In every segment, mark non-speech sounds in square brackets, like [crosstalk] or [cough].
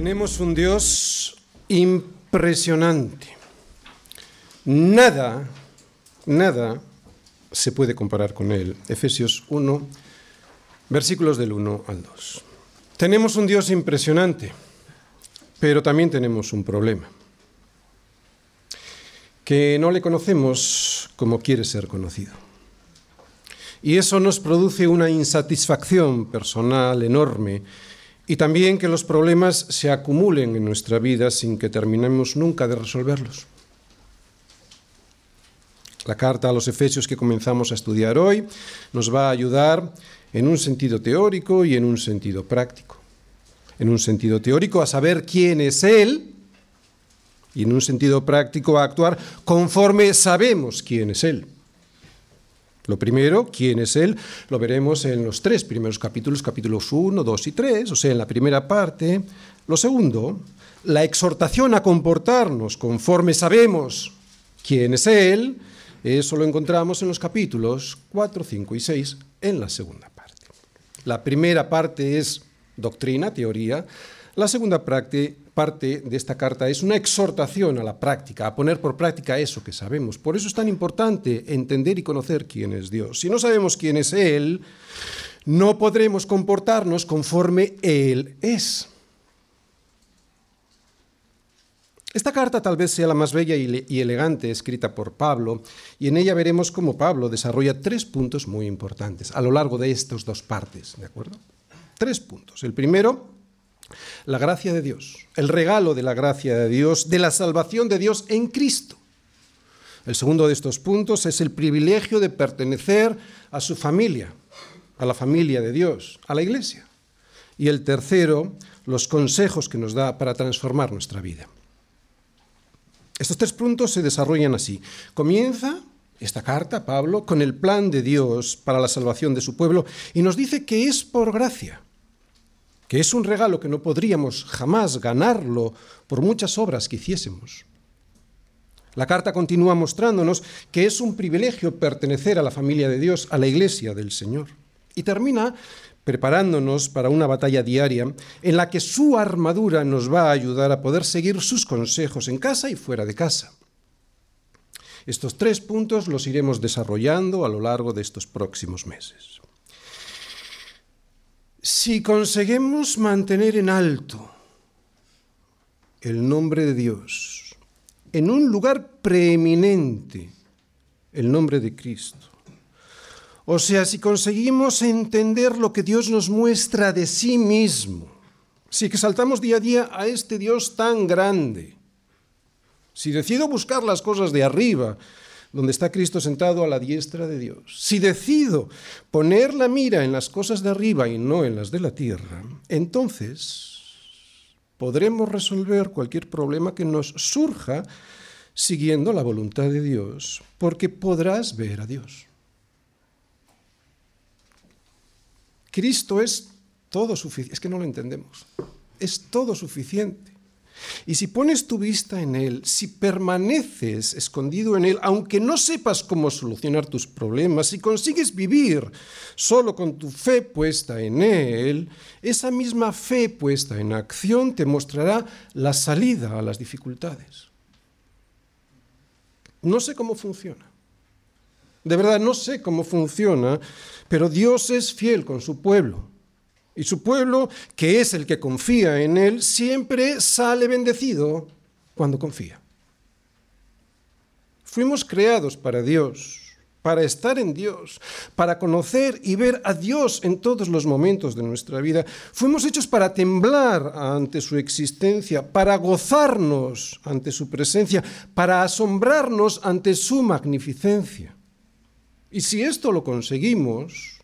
Tenemos un Dios impresionante. Nada, nada se puede comparar con Él. Efesios 1, versículos del 1 al 2. Tenemos un Dios impresionante, pero también tenemos un problema. Que no le conocemos como quiere ser conocido. Y eso nos produce una insatisfacción personal enorme y también que los problemas se acumulen en nuestra vida sin que terminemos nunca de resolverlos. La carta a los Efesios que comenzamos a estudiar hoy nos va a ayudar en un sentido teórico y en un sentido práctico. En un sentido teórico a saber quién es Él y en un sentido práctico a actuar conforme sabemos quién es Él. Lo primero, quién es Él, lo veremos en los tres primeros capítulos, capítulos 1, 2 y 3, o sea, en la primera parte. Lo segundo, la exhortación a comportarnos conforme sabemos quién es Él, eso lo encontramos en los capítulos 4, 5 y 6, en la segunda parte. La primera parte es doctrina, teoría. La segunda parte, parte de esta carta es una exhortación a la práctica, a poner por práctica eso que sabemos. Por eso es tan importante entender y conocer quién es Dios. Si no sabemos quién es Él, no podremos comportarnos conforme Él es. Esta carta tal vez sea la más bella y elegante escrita por Pablo, y en ella veremos cómo Pablo desarrolla tres puntos muy importantes a lo largo de estas dos partes, ¿de acuerdo? Tres puntos. El primero, la gracia de Dios, el regalo de la gracia de Dios, de la salvación de Dios en Cristo. El segundo de estos puntos es el privilegio de pertenecer a su familia, a la familia de Dios, a la iglesia. Y el tercero, los consejos que nos da para transformar nuestra vida. Estos tres puntos se desarrollan así. Comienza esta carta, Pablo, con el plan de Dios para la salvación de su pueblo y nos dice que es por gracia que es un regalo que no podríamos jamás ganarlo por muchas obras que hiciésemos. La carta continúa mostrándonos que es un privilegio pertenecer a la familia de Dios, a la iglesia del Señor. Y termina preparándonos para una batalla diaria en la que su armadura nos va a ayudar a poder seguir sus consejos en casa y fuera de casa. Estos tres puntos los iremos desarrollando a lo largo de estos próximos meses. Si conseguimos mantener en alto el nombre de Dios, en un lugar preeminente, el nombre de Cristo, o sea, si conseguimos entender lo que Dios nos muestra de sí mismo, si exaltamos día a día a este Dios tan grande, si decido buscar las cosas de arriba, donde está Cristo sentado a la diestra de Dios, si decido poner la mira en las cosas de arriba y no en las de la tierra, entonces podremos resolver cualquier problema que nos surja siguiendo la voluntad de Dios, porque podrás ver a Dios. Cristo es todo suficiente, es que no lo entendemos, es todo suficiente. Y si pones tu vista en Él, si permaneces escondido en Él, aunque no sepas cómo solucionar tus problemas, si consigues vivir solo con tu fe puesta en Él, esa misma fe puesta en acción te mostrará la salida a las dificultades. No sé cómo funciona. De verdad, no sé cómo funciona, pero Dios es fiel con su pueblo. Y su pueblo, que es el que confía en Él, siempre sale bendecido cuando confía. Fuimos creados para Dios, para estar en Dios, para conocer y ver a Dios en todos los momentos de nuestra vida. Fuimos hechos para temblar ante su existencia, para gozarnos ante su presencia, para asombrarnos ante su magnificencia. Y si esto lo conseguimos,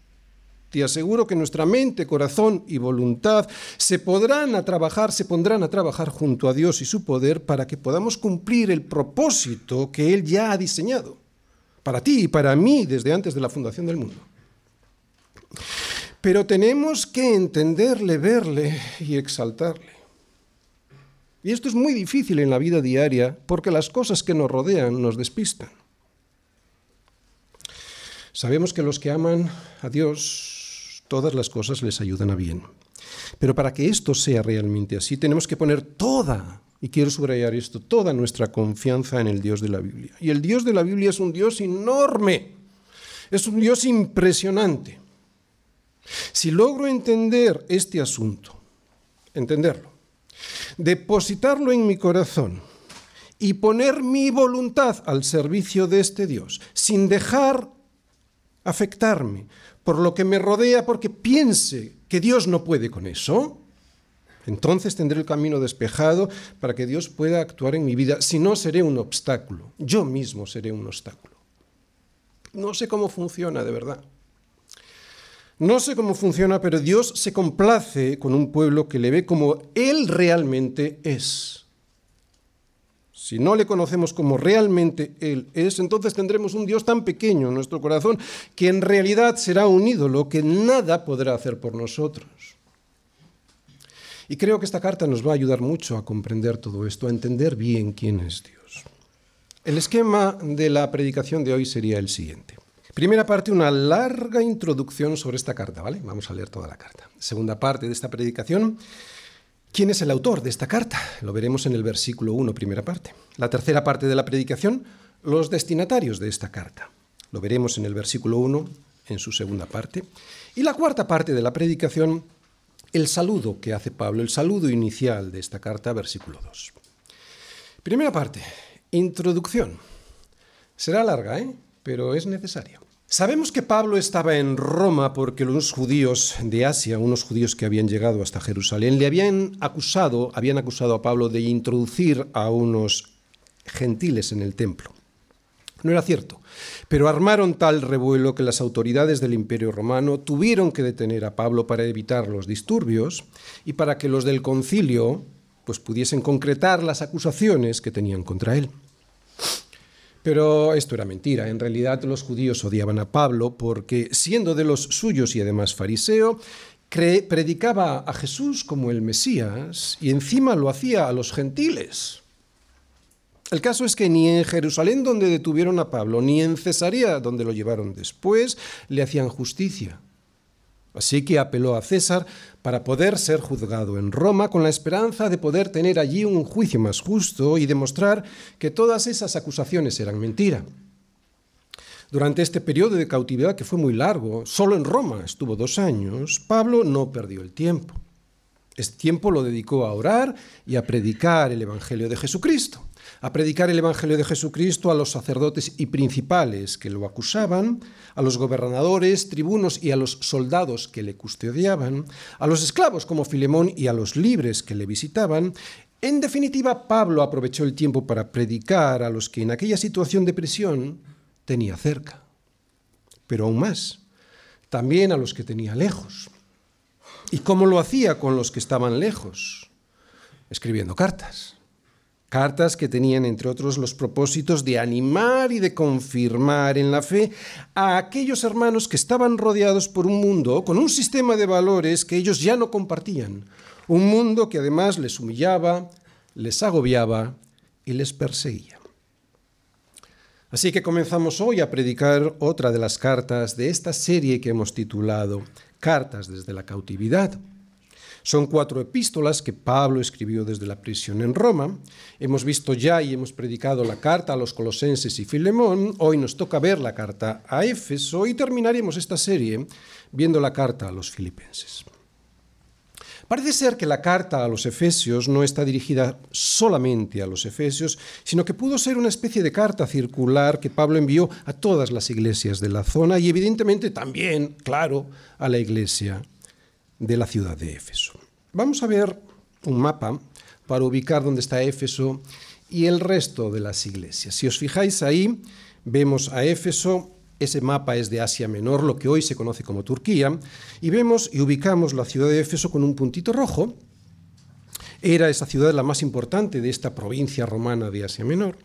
te aseguro que nuestra mente, corazón y voluntad se podrán a trabajar, se pondrán a trabajar junto a Dios y su poder para que podamos cumplir el propósito que Él ya ha diseñado, para ti y para mí desde antes de la fundación del mundo. Pero tenemos que entenderle, verle y exaltarle. Y esto es muy difícil en la vida diaria porque las cosas que nos rodean nos despistan. Sabemos que los que aman a Dios todas las cosas les ayudan a bien. Pero para que esto sea realmente así, tenemos que poner toda, y quiero subrayar esto, toda nuestra confianza en el Dios de la Biblia. Y el Dios de la Biblia es un Dios enorme, es un Dios impresionante. Si logro entender este asunto, entenderlo, depositarlo en mi corazón y poner mi voluntad al servicio de este Dios, sin dejar afectarme por lo que me rodea porque piense que Dios no puede con eso, entonces tendré el camino despejado para que Dios pueda actuar en mi vida. Si no, seré un obstáculo. Yo mismo seré un obstáculo. No sé cómo funciona de verdad. No sé cómo funciona, pero Dios se complace con un pueblo que le ve como Él realmente es. Si no le conocemos como realmente Él es, entonces tendremos un Dios tan pequeño en nuestro corazón que en realidad será un ídolo que nada podrá hacer por nosotros. Y creo que esta carta nos va a ayudar mucho a comprender todo esto, a entender bien quién es Dios. El esquema de la predicación de hoy sería el siguiente. Primera parte, una larga introducción sobre esta carta, ¿vale? Vamos a leer toda la carta. Segunda parte de esta predicación, ¿quién es el autor de esta carta? Lo veremos en el versículo 1, primera parte. La tercera parte de la predicación, los destinatarios de esta carta. Lo veremos en el versículo 1, en su segunda parte. Y la cuarta parte de la predicación, el saludo que hace Pablo, el saludo inicial de esta carta, versículo 2. Primera parte, introducción. Será larga, ¿eh? pero es necesario. Sabemos que Pablo estaba en Roma porque los judíos de Asia, unos judíos que habían llegado hasta Jerusalén, le habían acusado, habían acusado a Pablo de introducir a unos gentiles en el templo. No era cierto, pero armaron tal revuelo que las autoridades del Imperio Romano tuvieron que detener a Pablo para evitar los disturbios y para que los del concilio pues pudiesen concretar las acusaciones que tenían contra él. Pero esto era mentira. En realidad los judíos odiaban a Pablo porque, siendo de los suyos y además fariseo, predicaba a Jesús como el Mesías y encima lo hacía a los gentiles. El caso es que ni en Jerusalén donde detuvieron a Pablo, ni en Cesarea donde lo llevaron después, le hacían justicia. Así que apeló a César para poder ser juzgado en Roma con la esperanza de poder tener allí un juicio más justo y demostrar que todas esas acusaciones eran mentira. Durante este periodo de cautividad que fue muy largo, solo en Roma estuvo dos años, Pablo no perdió el tiempo. Este tiempo lo dedicó a orar y a predicar el Evangelio de Jesucristo a predicar el Evangelio de Jesucristo a los sacerdotes y principales que lo acusaban, a los gobernadores, tribunos y a los soldados que le custodiaban, a los esclavos como Filemón y a los libres que le visitaban. En definitiva, Pablo aprovechó el tiempo para predicar a los que en aquella situación de prisión tenía cerca, pero aún más, también a los que tenía lejos. ¿Y cómo lo hacía con los que estaban lejos? Escribiendo cartas. Cartas que tenían, entre otros, los propósitos de animar y de confirmar en la fe a aquellos hermanos que estaban rodeados por un mundo con un sistema de valores que ellos ya no compartían. Un mundo que además les humillaba, les agobiaba y les perseguía. Así que comenzamos hoy a predicar otra de las cartas de esta serie que hemos titulado Cartas desde la cautividad. Son cuatro epístolas que Pablo escribió desde la prisión en Roma. Hemos visto ya y hemos predicado la carta a los colosenses y Filemón. Hoy nos toca ver la carta a Éfeso y terminaremos esta serie viendo la carta a los filipenses. Parece ser que la carta a los Efesios no está dirigida solamente a los Efesios, sino que pudo ser una especie de carta circular que Pablo envió a todas las iglesias de la zona y evidentemente también, claro, a la iglesia de la ciudad de Éfeso. Vamos a ver un mapa para ubicar dónde está Éfeso y el resto de las iglesias. Si os fijáis ahí, vemos a Éfeso, ese mapa es de Asia Menor, lo que hoy se conoce como Turquía, y vemos y ubicamos la ciudad de Éfeso con un puntito rojo. Era esa ciudad la más importante de esta provincia romana de Asia Menor.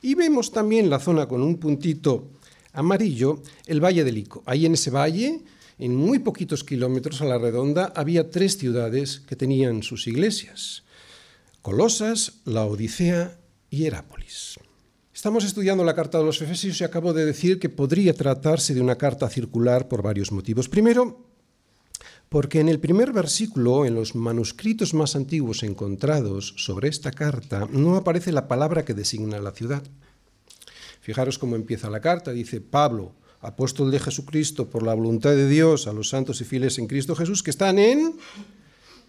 Y vemos también la zona con un puntito amarillo, el Valle del Ico. Ahí en ese valle en muy poquitos kilómetros a la redonda había tres ciudades que tenían sus iglesias, Colosas, la Odisea y Herápolis. Estamos estudiando la carta de los Efesios y acabo de decir que podría tratarse de una carta circular por varios motivos. Primero, Porque en el primer versículo, en los manuscritos más antiguos encontrados sobre esta carta, no aparece la palabra que designa la ciudad. Fijaros cómo empieza la carta, dice Pablo, apóstol de Jesucristo por la voluntad de Dios a los santos y fieles en Cristo Jesús que están en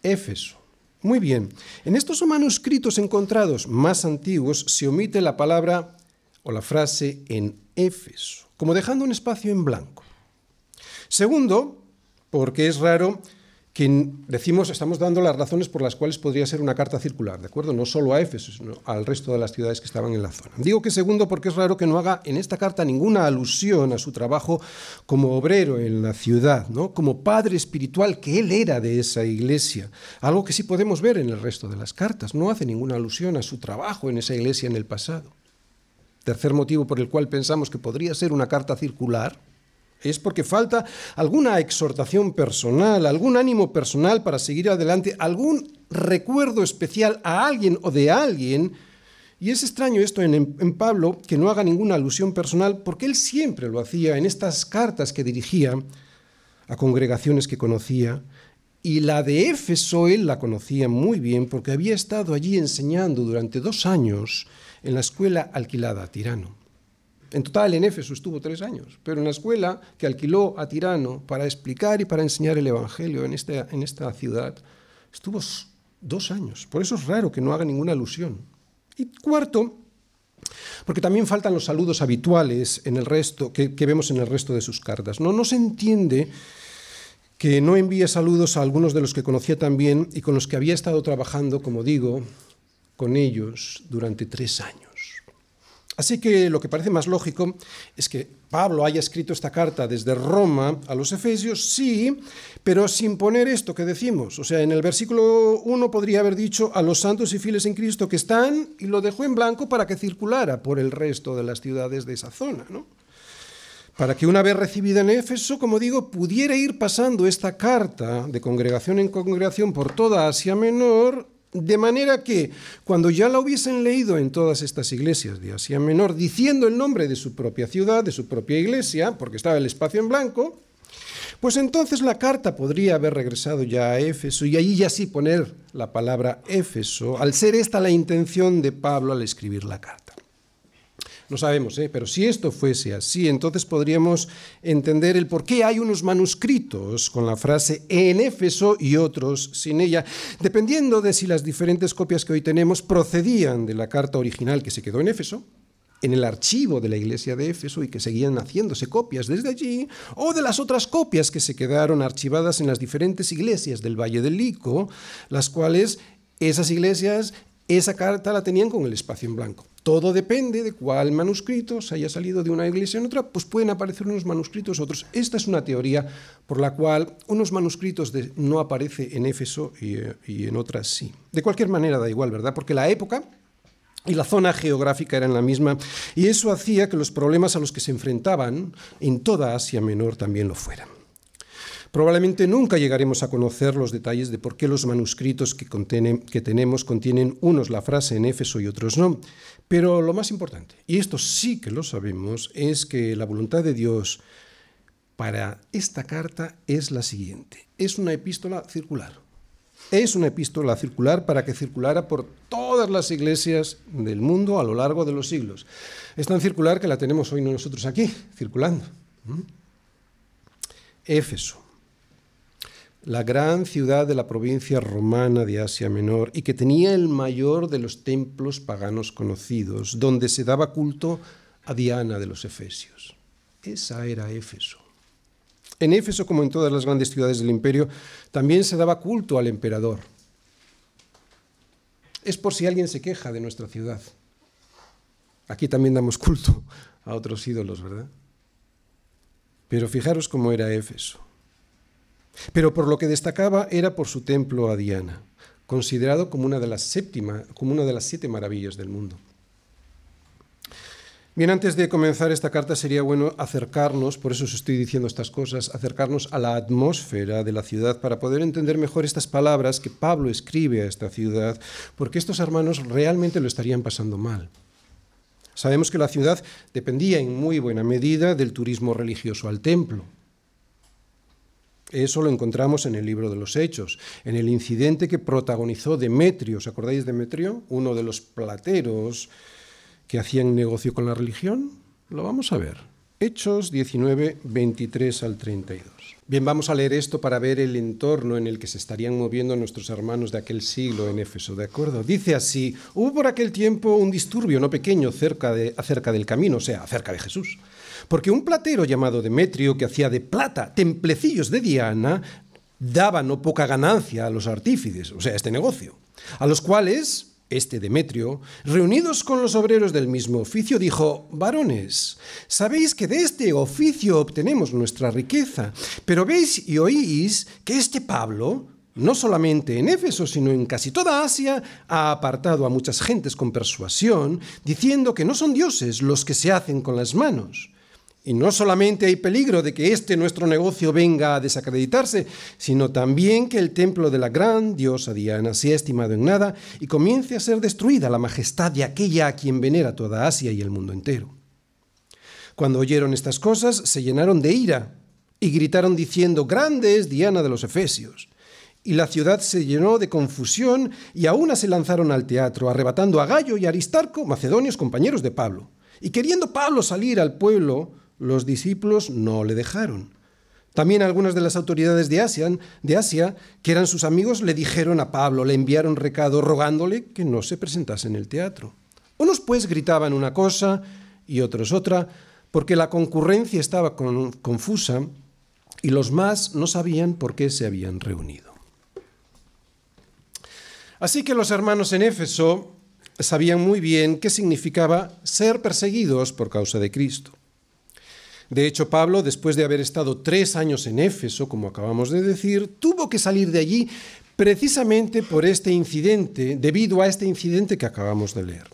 Éfeso. Muy bien, en estos manuscritos encontrados más antiguos se omite la palabra o la frase en Éfeso, como dejando un espacio en blanco. Segundo, porque es raro que decimos, estamos dando las razones por las cuales podría ser una carta circular, ¿de acuerdo? No solo a Éfeso, sino al resto de las ciudades que estaban en la zona. Digo que segundo porque es raro que no haga en esta carta ninguna alusión a su trabajo como obrero en la ciudad, ¿no? Como padre espiritual que él era de esa iglesia, algo que sí podemos ver en el resto de las cartas, no hace ninguna alusión a su trabajo en esa iglesia en el pasado. Tercer motivo por el cual pensamos que podría ser una carta circular, es porque falta alguna exhortación personal, algún ánimo personal para seguir adelante, algún recuerdo especial a alguien o de alguien. Y es extraño esto en, Pablo, que no haga ninguna alusión personal, porque él siempre lo hacía en estas cartas que dirigía a congregaciones que conocía. Y la de Éfeso él la conocía muy bien porque había estado allí enseñando durante dos años en la escuela alquilada a Tirano. En total, en Éfeso estuvo tres años, pero en la escuela que alquiló a Tirano para explicar y para enseñar el Evangelio en esta, ciudad, estuvo dos años. Por eso es raro que no haga ninguna alusión. Y cuarto, porque también faltan los saludos habituales en el resto, que, vemos en el resto de sus cartas. No, no se entiende que no envíe saludos a algunos de los que conocía también y con los que había estado trabajando, como digo, con ellos durante tres años. Así que lo que parece más lógico es que Pablo haya escrito esta carta desde Roma a los Efesios, sí, pero sin poner esto que decimos. O sea, en el versículo 1 podría haber dicho a los santos y fieles en Cristo que están y lo dejó en blanco para que circulara por el resto de las ciudades de esa zona, ¿no? Para que una vez recibida en Éfeso, como digo, pudiera ir pasando esta carta de congregación en congregación por toda Asia Menor de manera que cuando ya la hubiesen leído en todas estas iglesias de Asia Menor, diciendo el nombre de su propia ciudad, de su propia iglesia, porque estaba el espacio en blanco, pues entonces la carta podría haber regresado ya a Éfeso y allí ya sí poner la palabra Éfeso, al ser esta la intención de Pablo al escribir la carta. No sabemos, ¿eh? pero si esto fuese así, entonces podríamos entender el por qué hay unos manuscritos con la frase en Éfeso y otros sin ella, dependiendo de si las diferentes copias que hoy tenemos procedían de la carta original que se quedó en Éfeso, en el archivo de la iglesia de Éfeso y que seguían haciéndose copias desde allí, o de las otras copias que se quedaron archivadas en las diferentes iglesias del Valle del Lico, las cuales esas iglesias, esa carta la tenían con el espacio en blanco. Todo depende de cuál manuscrito se haya salido de una iglesia en otra, pues pueden aparecer unos manuscritos otros. Esta es una teoría por la cual unos manuscritos no aparece en Éfeso y, y en otras sí. De cualquier manera da igual, ¿verdad? Porque la época y la zona geográfica eran la misma, y eso hacía que los problemas a los que se enfrentaban en toda Asia Menor también lo fueran. Probablemente nunca llegaremos a conocer los detalles de por qué los manuscritos que, que, tenemos contienen unos la frase en Éfeso y otros no, pero lo más importante, y esto sí que lo sabemos, es que la voluntad de Dios para esta carta es la siguiente. Es una epístola circular. Es una epístola circular para que circulara por todas las iglesias del mundo a lo largo de los siglos. Es tan circular que la tenemos hoy nosotros aquí, circulando. ¿Mm? Éfeso la gran ciudad de la provincia romana de Asia Menor y que tenía el mayor de los templos paganos conocidos, donde se daba culto a Diana de los Efesios. Esa era Éfeso. En Éfeso, como en todas las grandes ciudades del imperio, también se daba culto al emperador. Es por si alguien se queja de nuestra ciudad. Aquí también damos culto a otros ídolos, ¿verdad? Pero fijaros cómo era Éfeso. Pero por lo que destacaba era por su templo a Diana, considerado como una de las, séptima, como una de las siete maravillas del mundo. Bien, antes de comenzar esta carta sería bueno acercarnos, por eso os estoy diciendo estas cosas, acercarnos a la atmósfera de la ciudad para poder entender mejor estas palabras que Pablo escribe a esta ciudad, porque estos hermanos realmente lo estarían pasando mal. Sabemos que la ciudad dependía en muy buena medida del turismo religioso al templo. Eso lo encontramos en el libro de los Hechos, en el incidente que protagonizó Demetrio. ¿Os acordáis de Demetrio? Uno de los plateros que hacían negocio con la religión. Lo vamos a ver. Hechos 19, 23 al 32. Bien, vamos a leer esto para ver el entorno en el que se estarían moviendo nuestros hermanos de aquel siglo en Éfeso, ¿de acuerdo? Dice así, hubo por aquel tiempo un disturbio no pequeño cerca de, acerca del camino, o sea, acerca de Jesús porque un platero llamado Demetrio, que hacía de plata templecillos de Diana, daba no poca ganancia a los artífices, o sea, este negocio, a los cuales este Demetrio, reunidos con los obreros del mismo oficio, dijo, varones, sabéis que de este oficio obtenemos nuestra riqueza, pero veis y oís que este Pablo, no solamente en Éfeso, sino en casi toda Asia, ha apartado a muchas gentes con persuasión, diciendo que no son dioses los que se hacen con las manos, y no solamente hay peligro de que este nuestro negocio venga a desacreditarse, sino también que el templo de la gran diosa Diana sea estimado en nada y comience a ser destruida la majestad de aquella a quien venera toda Asia y el mundo entero. Cuando oyeron estas cosas, se llenaron de ira y gritaron diciendo, Grande es Diana de los Efesios. Y la ciudad se llenó de confusión y aún se lanzaron al teatro, arrebatando a Gallo y a Aristarco, macedonios compañeros de Pablo. Y queriendo Pablo salir al pueblo, los discípulos no le dejaron. También algunas de las autoridades de Asia, de Asia, que eran sus amigos, le dijeron a Pablo, le enviaron recado rogándole que no se presentase en el teatro. Unos pues gritaban una cosa y otros otra, porque la concurrencia estaba confusa y los más no sabían por qué se habían reunido. Así que los hermanos en Éfeso sabían muy bien qué significaba ser perseguidos por causa de Cristo. De hecho, Pablo, después de haber estado tres años en Éfeso, como acabamos de decir, tuvo que salir de allí precisamente por este incidente, debido a este incidente que acabamos de leer.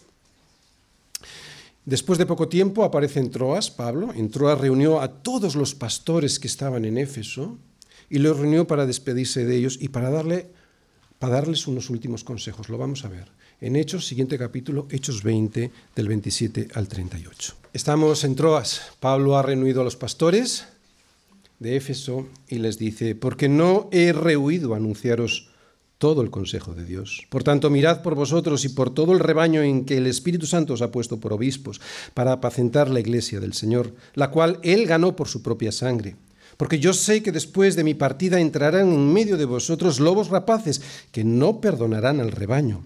Después de poco tiempo aparece en Troas, Pablo, en Troas reunió a todos los pastores que estaban en Éfeso y los reunió para despedirse de ellos y para, darle, para darles unos últimos consejos. Lo vamos a ver en Hechos, siguiente capítulo, Hechos 20, del 27 al 38. Estamos en Troas. Pablo ha reunido a los pastores de Éfeso y les dice, porque no he rehuido anunciaros todo el consejo de Dios. Por tanto, mirad por vosotros y por todo el rebaño en que el Espíritu Santo os ha puesto por obispos, para apacentar la iglesia del Señor, la cual él ganó por su propia sangre. Porque yo sé que después de mi partida entrarán en medio de vosotros lobos rapaces que no perdonarán al rebaño.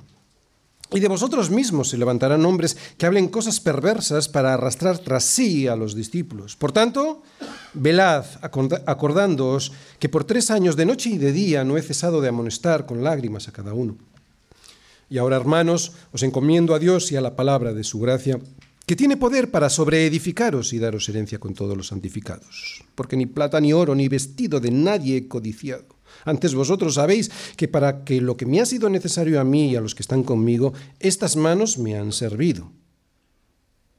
Y de vosotros mismos se levantarán hombres que hablen cosas perversas para arrastrar tras sí a los discípulos. Por tanto, velad, acordándoos que por tres años de noche y de día no he cesado de amonestar con lágrimas a cada uno. Y ahora, hermanos, os encomiendo a Dios y a la palabra de su gracia, que tiene poder para sobreedificaros y daros herencia con todos los santificados. Porque ni plata, ni oro, ni vestido de nadie he codiciado antes vosotros sabéis que para que lo que me ha sido necesario a mí y a los que están conmigo, estas manos me han servido.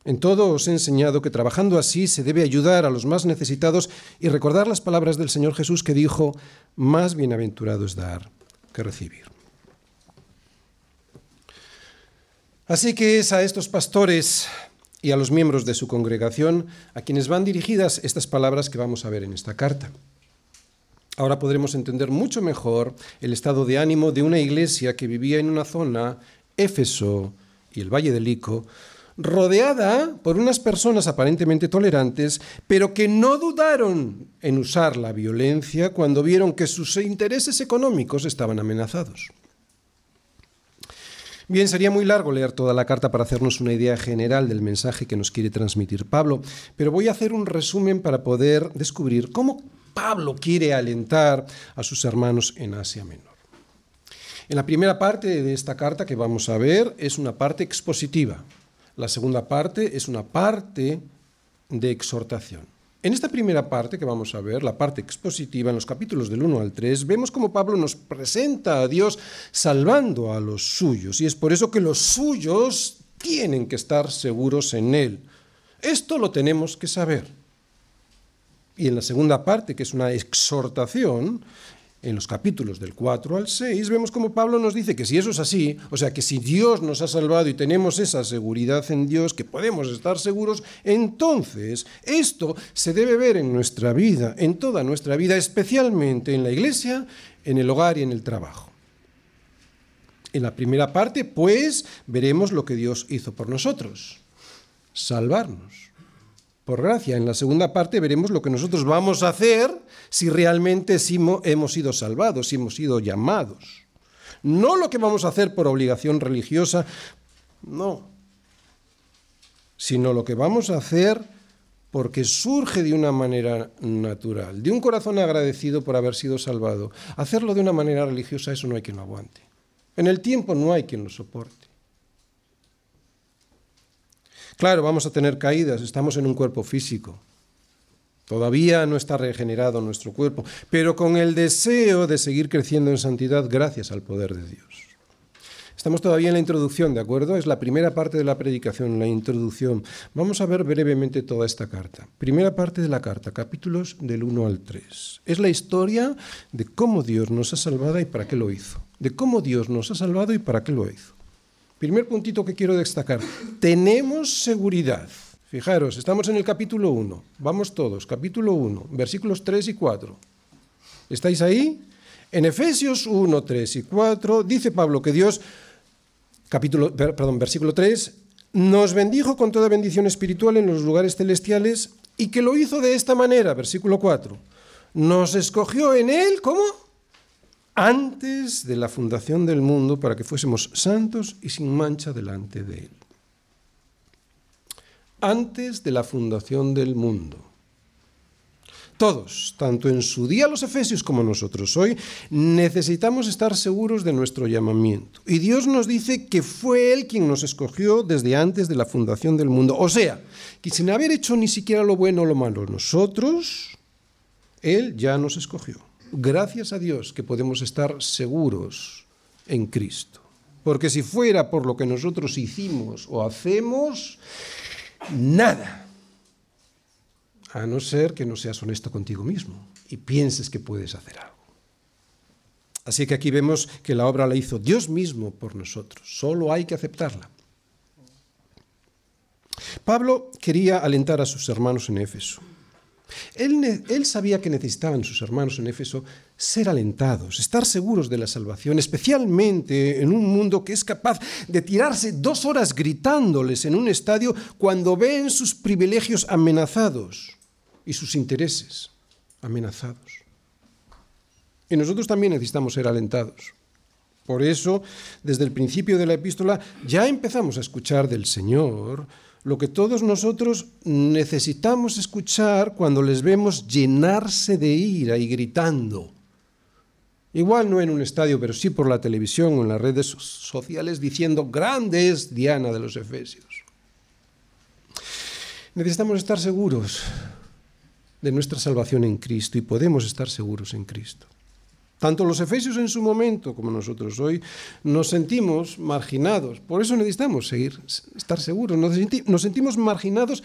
En todo os he enseñado que trabajando así se debe ayudar a los más necesitados y recordar las palabras del Señor Jesús que dijo, más bienaventurado es dar que recibir. Así que es a estos pastores y a los miembros de su congregación a quienes van dirigidas estas palabras que vamos a ver en esta carta. Ahora podremos entender mucho mejor el estado de ánimo de una iglesia que vivía en una zona, Éfeso y el Valle del Ico, rodeada por unas personas aparentemente tolerantes, pero que no dudaron en usar la violencia cuando vieron que sus intereses económicos estaban amenazados. Bien, sería muy largo leer toda la carta para hacernos una idea general del mensaje que nos quiere transmitir Pablo, pero voy a hacer un resumen para poder descubrir cómo Pablo quiere alentar a sus hermanos en Asia Menor. En la primera parte de esta carta que vamos a ver es una parte expositiva. La segunda parte es una parte de exhortación. En esta primera parte que vamos a ver, la parte expositiva, en los capítulos del 1 al 3, vemos cómo Pablo nos presenta a Dios salvando a los suyos. Y es por eso que los suyos tienen que estar seguros en Él. Esto lo tenemos que saber. Y en la segunda parte, que es una exhortación, en los capítulos del 4 al 6, vemos como Pablo nos dice que si eso es así, o sea, que si Dios nos ha salvado y tenemos esa seguridad en Dios, que podemos estar seguros, entonces esto se debe ver en nuestra vida, en toda nuestra vida, especialmente en la iglesia, en el hogar y en el trabajo. En la primera parte, pues, veremos lo que Dios hizo por nosotros, salvarnos por gracia. En la segunda parte veremos lo que nosotros vamos a hacer si realmente hemos sido salvados, si hemos sido llamados. No lo que vamos a hacer por obligación religiosa, no, sino lo que vamos a hacer porque surge de una manera natural, de un corazón agradecido por haber sido salvado. Hacerlo de una manera religiosa, eso no hay quien lo aguante. En el tiempo no hay quien lo soporte. Claro, vamos a tener caídas, estamos en un cuerpo físico. Todavía no está regenerado nuestro cuerpo, pero con el deseo de seguir creciendo en santidad gracias al poder de Dios. Estamos todavía en la introducción, ¿de acuerdo? Es la primera parte de la predicación, la introducción. Vamos a ver brevemente toda esta carta. Primera parte de la carta, capítulos del 1 al 3. Es la historia de cómo Dios nos ha salvado y para qué lo hizo. De cómo Dios nos ha salvado y para qué lo hizo. Primer puntito que quiero destacar. Tenemos seguridad. Fijaros, estamos en el capítulo 1. Vamos todos, capítulo 1, versículos 3 y 4. ¿Estáis ahí? En Efesios 1, 3 y 4 dice Pablo que Dios, capítulo, perdón, versículo 3, nos bendijo con toda bendición espiritual en los lugares celestiales y que lo hizo de esta manera, versículo 4. Nos escogió en él, ¿cómo? Antes de la fundación del mundo para que fuésemos santos y sin mancha delante de Él. Antes de la fundación del mundo. Todos, tanto en su día los efesios como nosotros hoy, necesitamos estar seguros de nuestro llamamiento. Y Dios nos dice que fue Él quien nos escogió desde antes de la fundación del mundo. O sea, que sin haber hecho ni siquiera lo bueno o lo malo nosotros, Él ya nos escogió gracias a Dios que podemos estar seguros en Cristo. Porque si fuera por lo que nosotros hicimos o hacemos, nada. A no ser que no seas honesto contigo mismo y pienses que puedes hacer algo. Así que aquí vemos que la obra la hizo Dios mismo por nosotros. Solo hay que aceptarla. Pablo quería alentar a sus hermanos en Éfeso. Él, sabía que necesitaban sus hermanos en Éfeso ser alentados, estar seguros de la salvación, especialmente en un mundo que es capaz de tirarse dos horas gritándoles en un estadio cuando ven sus privilegios amenazados y sus intereses amenazados. Y nosotros también necesitamos ser alentados. Por eso, desde el principio de la epístola, ya empezamos a escuchar del Señor lo que todos nosotros necesitamos escuchar cuando les vemos llenarse de ira y gritando. Igual no en un estadio, pero sí por la televisión o en las redes sociales diciendo, grande es Diana de los Efesios. Necesitamos estar seguros de nuestra salvación en Cristo y podemos estar seguros en Cristo. Tanto los efesios en su momento como nosotros hoy nos sentimos marginados. Por eso necesitamos seguir, estar seguros. Nos, sentimos marginados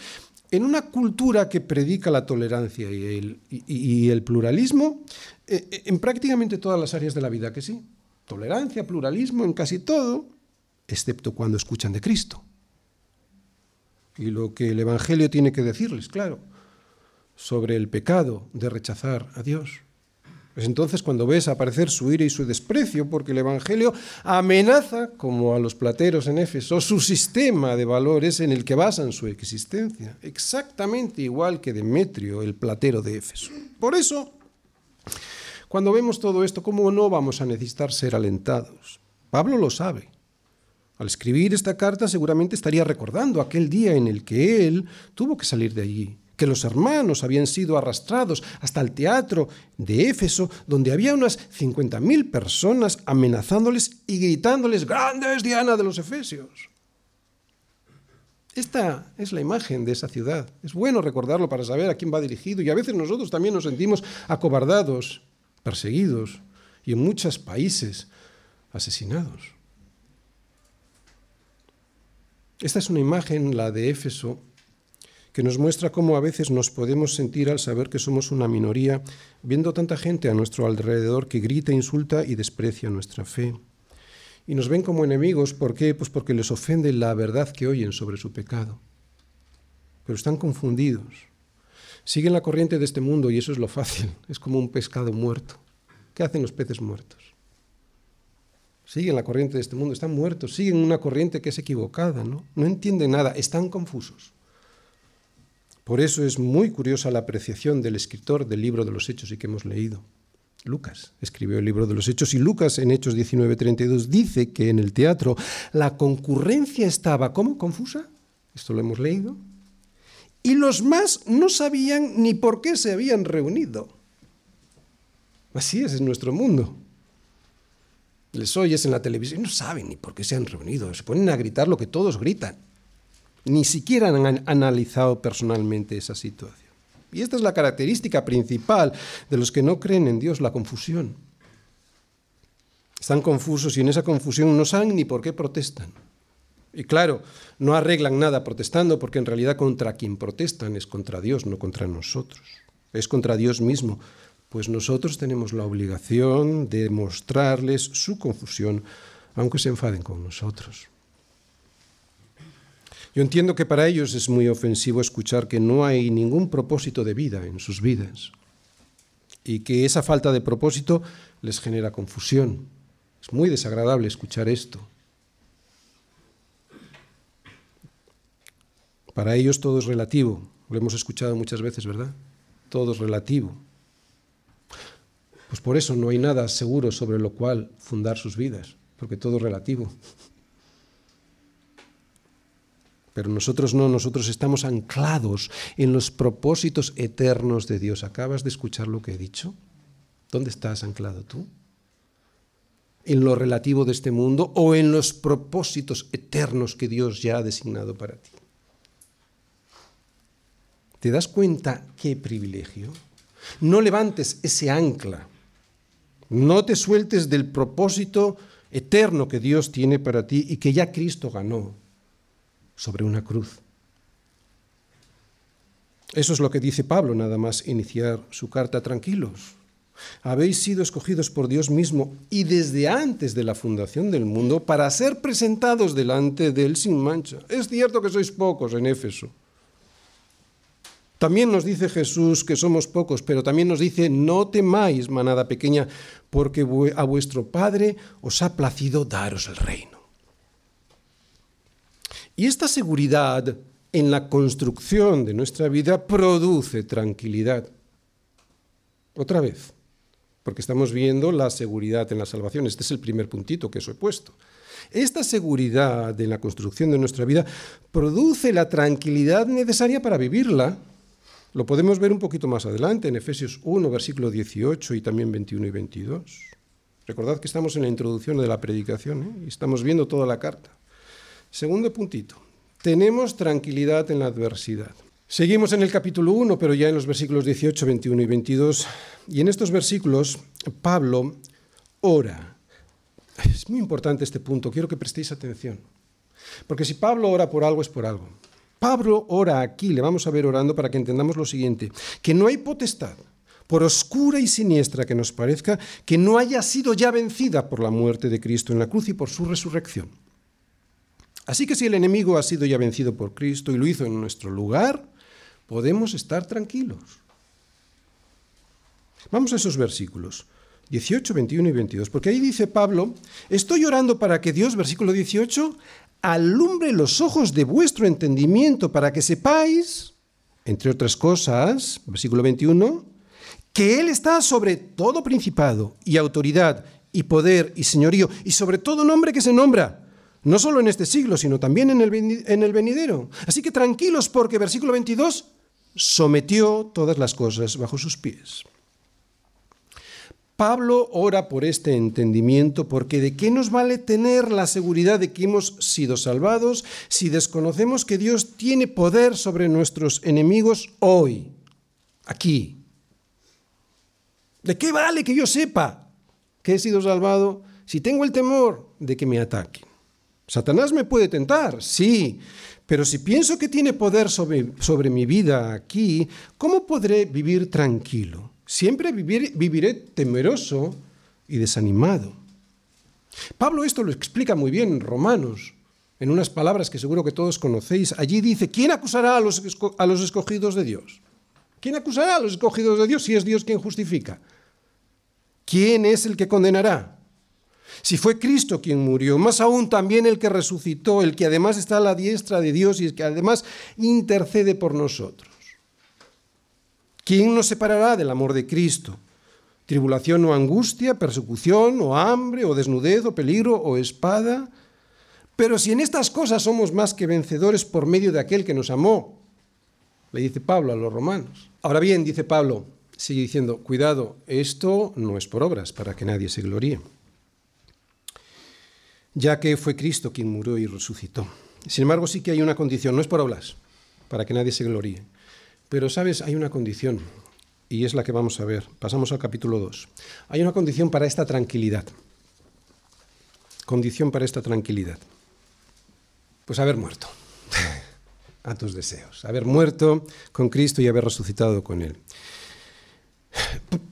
en una cultura que predica la tolerancia y el, pluralismo eh, eh, en prácticamente todas las áreas de la vida, que sí. Tolerancia, pluralismo en casi todo, excepto cuando escuchan de Cristo. Y lo que el Evangelio tiene que decirles, claro, sobre el pecado de rechazar a Dios pues entonces cuando ves aparecer su ira y su desprecio, porque el Evangelio amenaza, como a los plateros en Éfeso, su sistema de valores en el que basan su existencia, exactamente igual que Demetrio, el platero de Éfeso. Por eso, cuando vemos todo esto, ¿cómo no vamos a necesitar ser alentados? Pablo lo sabe. Al escribir esta carta seguramente estaría recordando aquel día en el que él tuvo que salir de allí, que los hermanos habían sido arrastrados hasta el teatro de Éfeso, donde había unas 50.000 personas amenazándoles y gritándoles, ¡Grande es Diana de los Efesios! Esta es la imagen de esa ciudad. Es bueno recordarlo para saber a quién va dirigido y a veces nosotros también nos sentimos acobardados, perseguidos y en muchos países asesinados. Esta es una imagen, la de Éfeso, que nos muestra cómo a veces nos podemos sentir al saber que somos una minoría, viendo tanta gente a nuestro alrededor que grita, insulta y desprecia nuestra fe. Y nos ven como enemigos, ¿por qué? Pues porque les ofende la verdad que oyen sobre su pecado. Pero están confundidos. Siguen la corriente de este mundo y eso es lo fácil, [laughs] es como un pescado muerto. ¿Qué hacen los peces muertos? Siguen la corriente de este mundo, están muertos, siguen una corriente que es equivocada, ¿no? No entienden nada, están confusos. Por eso es muy curiosa la apreciación del escritor del libro de los Hechos y que hemos leído. Lucas escribió el libro de los Hechos y Lucas en Hechos 19:32 dice que en el teatro la concurrencia estaba ¿cómo? confusa. Esto lo hemos leído. Y los más no sabían ni por qué se habían reunido. Así es en nuestro mundo. Les oyes en la televisión y no saben ni por qué se han reunido. Se ponen a gritar lo que todos gritan ni siquiera han analizado personalmente esa situación. Y esta es la característica principal de los que no creen en Dios, la confusión. Están confusos y en esa confusión no saben ni por qué protestan. Y claro, no arreglan nada protestando porque en realidad contra quien protestan es contra Dios, no contra nosotros. Es contra Dios mismo, pues nosotros tenemos la obligación de mostrarles su confusión, aunque se enfaden con nosotros. Yo entiendo que para ellos es muy ofensivo escuchar que no hay ningún propósito de vida en sus vidas y que esa falta de propósito les genera confusión. Es muy desagradable escuchar esto. Para ellos todo es relativo. Lo hemos escuchado muchas veces, ¿verdad? Todo es relativo. Pues por eso no hay nada seguro sobre lo cual fundar sus vidas, porque todo es relativo. Pero nosotros no, nosotros estamos anclados en los propósitos eternos de Dios. ¿Acabas de escuchar lo que he dicho? ¿Dónde estás anclado tú? ¿En lo relativo de este mundo o en los propósitos eternos que Dios ya ha designado para ti? ¿Te das cuenta qué privilegio? No levantes ese ancla. No te sueltes del propósito eterno que Dios tiene para ti y que ya Cristo ganó sobre una cruz. Eso es lo que dice Pablo, nada más iniciar su carta tranquilos. Habéis sido escogidos por Dios mismo y desde antes de la fundación del mundo para ser presentados delante de Él sin mancha. Es cierto que sois pocos en Éfeso. También nos dice Jesús que somos pocos, pero también nos dice, no temáis, manada pequeña, porque a vuestro Padre os ha placido daros el reino. Y esta seguridad en la construcción de nuestra vida produce tranquilidad. Otra vez, porque estamos viendo la seguridad en la salvación. Este es el primer puntito que os he puesto. Esta seguridad en la construcción de nuestra vida produce la tranquilidad necesaria para vivirla. Lo podemos ver un poquito más adelante en Efesios 1, versículo 18 y también 21 y 22. Recordad que estamos en la introducción de la predicación ¿eh? y estamos viendo toda la carta. Segundo puntito, tenemos tranquilidad en la adversidad. Seguimos en el capítulo 1, pero ya en los versículos 18, 21 y 22. Y en estos versículos, Pablo ora. Es muy importante este punto, quiero que prestéis atención. Porque si Pablo ora por algo, es por algo. Pablo ora aquí, le vamos a ver orando para que entendamos lo siguiente, que no hay potestad, por oscura y siniestra que nos parezca, que no haya sido ya vencida por la muerte de Cristo en la cruz y por su resurrección. Así que si el enemigo ha sido ya vencido por Cristo y lo hizo en nuestro lugar, podemos estar tranquilos. Vamos a esos versículos, 18, 21 y 22, porque ahí dice Pablo, estoy orando para que Dios, versículo 18, alumbre los ojos de vuestro entendimiento para que sepáis, entre otras cosas, versículo 21, que Él está sobre todo principado y autoridad y poder y señorío y sobre todo nombre que se nombra no solo en este siglo, sino también en el, venidero. Así que tranquilos porque versículo 22 sometió todas las cosas bajo sus pies. Pablo ora por este entendimiento porque de qué nos vale tener la seguridad de que hemos sido salvados si desconocemos que Dios tiene poder sobre nuestros enemigos hoy, aquí. ¿De qué vale que yo sepa que he sido salvado si tengo el temor de que me ataquen? Satanás me puede tentar, sí, pero si pienso que tiene poder sobre, sobre mi vida aquí, ¿cómo podré vivir tranquilo? Siempre vivir, viviré temeroso y desanimado. Pablo esto lo explica muy bien en Romanos, en unas palabras que seguro que todos conocéis. Allí dice, ¿quién acusará a los, a los escogidos de Dios? ¿Quién acusará a los escogidos de Dios si es Dios quien justifica? ¿Quién es el que condenará? Si fue Cristo quien murió, más aún también el que resucitó, el que además está a la diestra de Dios y el que además intercede por nosotros. ¿Quién nos separará del amor de Cristo? ¿Tribulación o angustia, persecución o hambre o desnudez o peligro o espada? Pero si en estas cosas somos más que vencedores por medio de aquel que nos amó, le dice Pablo a los romanos. Ahora bien, dice Pablo, sigue diciendo, cuidado, esto no es por obras, para que nadie se gloríe, ya que fue Cristo quien murió y resucitó. Sin embargo, sí que hay una condición, no es por obras, para que nadie se gloríe. Pero, ¿sabes? Hay una condición, y es la que vamos a ver. Pasamos al capítulo 2. Hay una condición para esta tranquilidad. Condición para esta tranquilidad. Pues haber muerto [laughs] a tus deseos, haber muerto con Cristo y haber resucitado con Él.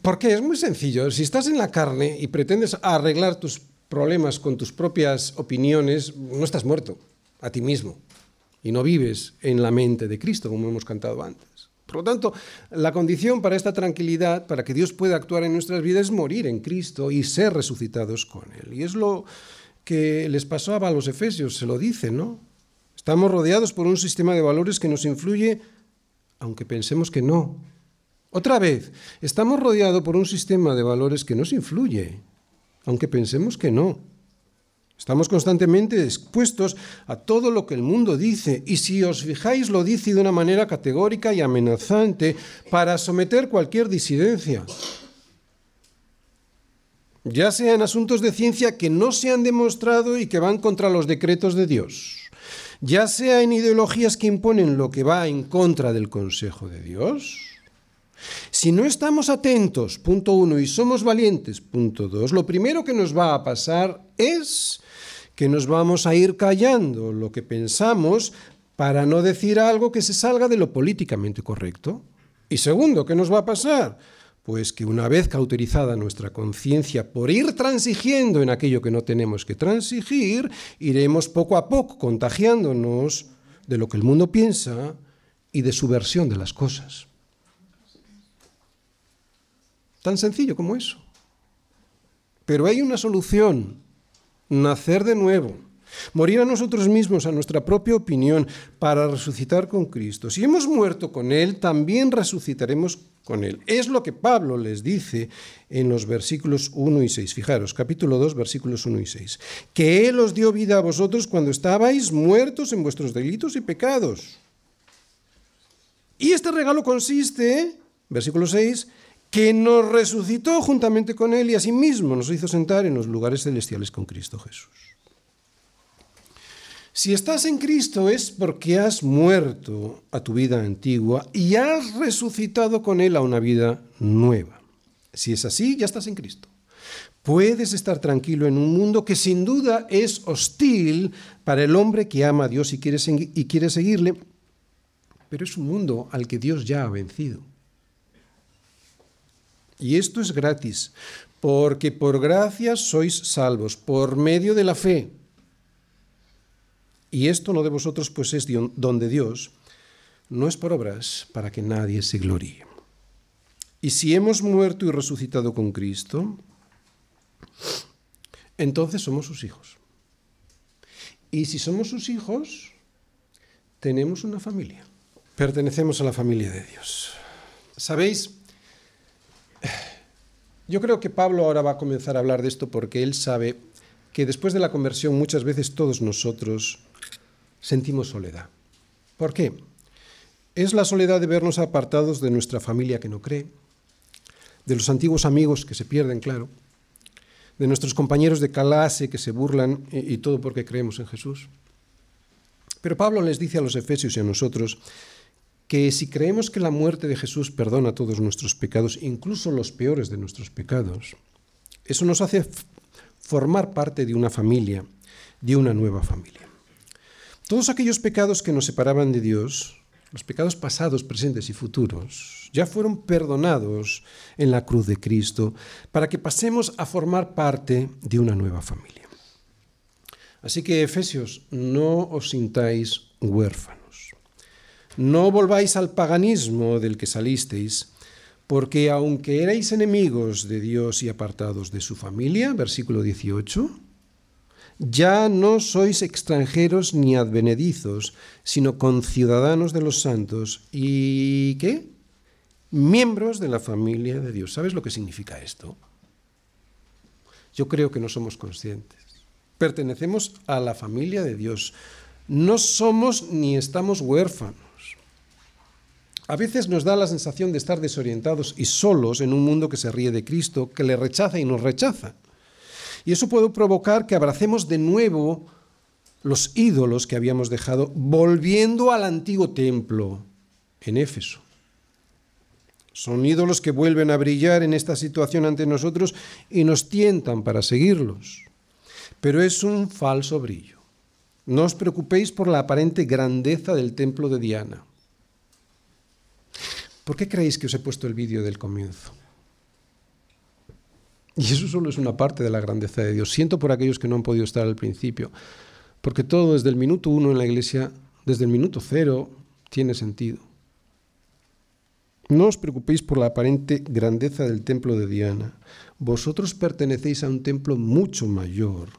Porque es muy sencillo, si estás en la carne y pretendes arreglar tus problemas con tus propias opiniones, no estás muerto a ti mismo y no vives en la mente de Cristo, como hemos cantado antes. Por lo tanto, la condición para esta tranquilidad, para que Dios pueda actuar en nuestras vidas, es morir en Cristo y ser resucitados con Él. Y es lo que les pasaba a los efesios, se lo dice, ¿no? Estamos rodeados por un sistema de valores que nos influye, aunque pensemos que no. Otra vez, estamos rodeados por un sistema de valores que nos influye, aunque pensemos que no. Estamos constantemente expuestos a todo lo que el mundo dice, y si os fijáis lo dice de una manera categórica y amenazante para someter cualquier disidencia. Ya sea en asuntos de ciencia que no se han demostrado y que van contra los decretos de Dios ya sea en ideologías que imponen lo que va en contra del consejo de Dios. Si no estamos atentos, punto uno, y somos valientes, punto dos, lo primero que nos va a pasar es que nos vamos a ir callando lo que pensamos para no decir algo que se salga de lo políticamente correcto. Y segundo, ¿qué nos va a pasar? Pues que una vez cauterizada nuestra conciencia por ir transigiendo en aquello que no tenemos que transigir, iremos poco a poco contagiándonos de lo que el mundo piensa y de su versión de las cosas. Tan sencillo como eso. Pero hay una solución, nacer de nuevo Morir a nosotros mismos, a nuestra propia opinión, para resucitar con Cristo. Si hemos muerto con Él, también resucitaremos con Él. Es lo que Pablo les dice en los versículos 1 y 6. Fijaros, capítulo 2, versículos 1 y 6. Que Él os dio vida a vosotros cuando estabais muertos en vuestros delitos y pecados. Y este regalo consiste, versículo 6, que nos resucitó juntamente con Él y asimismo nos hizo sentar en los lugares celestiales con Cristo Jesús. Si estás en Cristo es porque has muerto a tu vida antigua y has resucitado con Él a una vida nueva. Si es así, ya estás en Cristo. Puedes estar tranquilo en un mundo que sin duda es hostil para el hombre que ama a Dios y quiere, y quiere seguirle, pero es un mundo al que Dios ya ha vencido. Y esto es gratis, porque por gracia sois salvos, por medio de la fe. Y esto no de vosotros, pues es don de Dios, no es por obras para que nadie se gloríe. Y si hemos muerto y resucitado con Cristo, entonces somos sus hijos. Y si somos sus hijos, tenemos una familia. Pertenecemos a la familia de Dios. ¿Sabéis? Yo creo que Pablo ahora va a comenzar a hablar de esto porque él sabe que después de la conversión muchas veces todos nosotros sentimos soledad. ¿Por qué? Es la soledad de vernos apartados de nuestra familia que no cree, de los antiguos amigos que se pierden, claro, de nuestros compañeros de clase que se burlan y, y todo porque creemos en Jesús. Pero Pablo les dice a los efesios y a nosotros que si creemos que la muerte de Jesús perdona todos nuestros pecados, incluso los peores de nuestros pecados, eso nos hace formar parte de una familia de una nueva familia. Todos aquellos pecados que nos separaban de Dios, los pecados pasados, presentes y futuros, ya fueron perdonados en la cruz de Cristo para que pasemos a formar parte de una nueva familia. Así que, Efesios, no os sintáis huérfanos. No volváis al paganismo del que salisteis, porque aunque erais enemigos de Dios y apartados de su familia, versículo 18, ya no sois extranjeros ni advenedizos, sino conciudadanos de los santos y ¿qué? Miembros de la familia de Dios. ¿Sabes lo que significa esto? Yo creo que no somos conscientes. Pertenecemos a la familia de Dios. No somos ni estamos huérfanos. A veces nos da la sensación de estar desorientados y solos en un mundo que se ríe de Cristo, que le rechaza y nos rechaza. Y eso puede provocar que abracemos de nuevo los ídolos que habíamos dejado, volviendo al antiguo templo en Éfeso. Son ídolos que vuelven a brillar en esta situación ante nosotros y nos tientan para seguirlos. Pero es un falso brillo. No os preocupéis por la aparente grandeza del templo de Diana. ¿Por qué creéis que os he puesto el vídeo del comienzo? Y eso solo es una parte de la grandeza de Dios. Siento por aquellos que no han podido estar al principio, porque todo desde el minuto uno en la iglesia, desde el minuto cero, tiene sentido. No os preocupéis por la aparente grandeza del templo de Diana. Vosotros pertenecéis a un templo mucho mayor,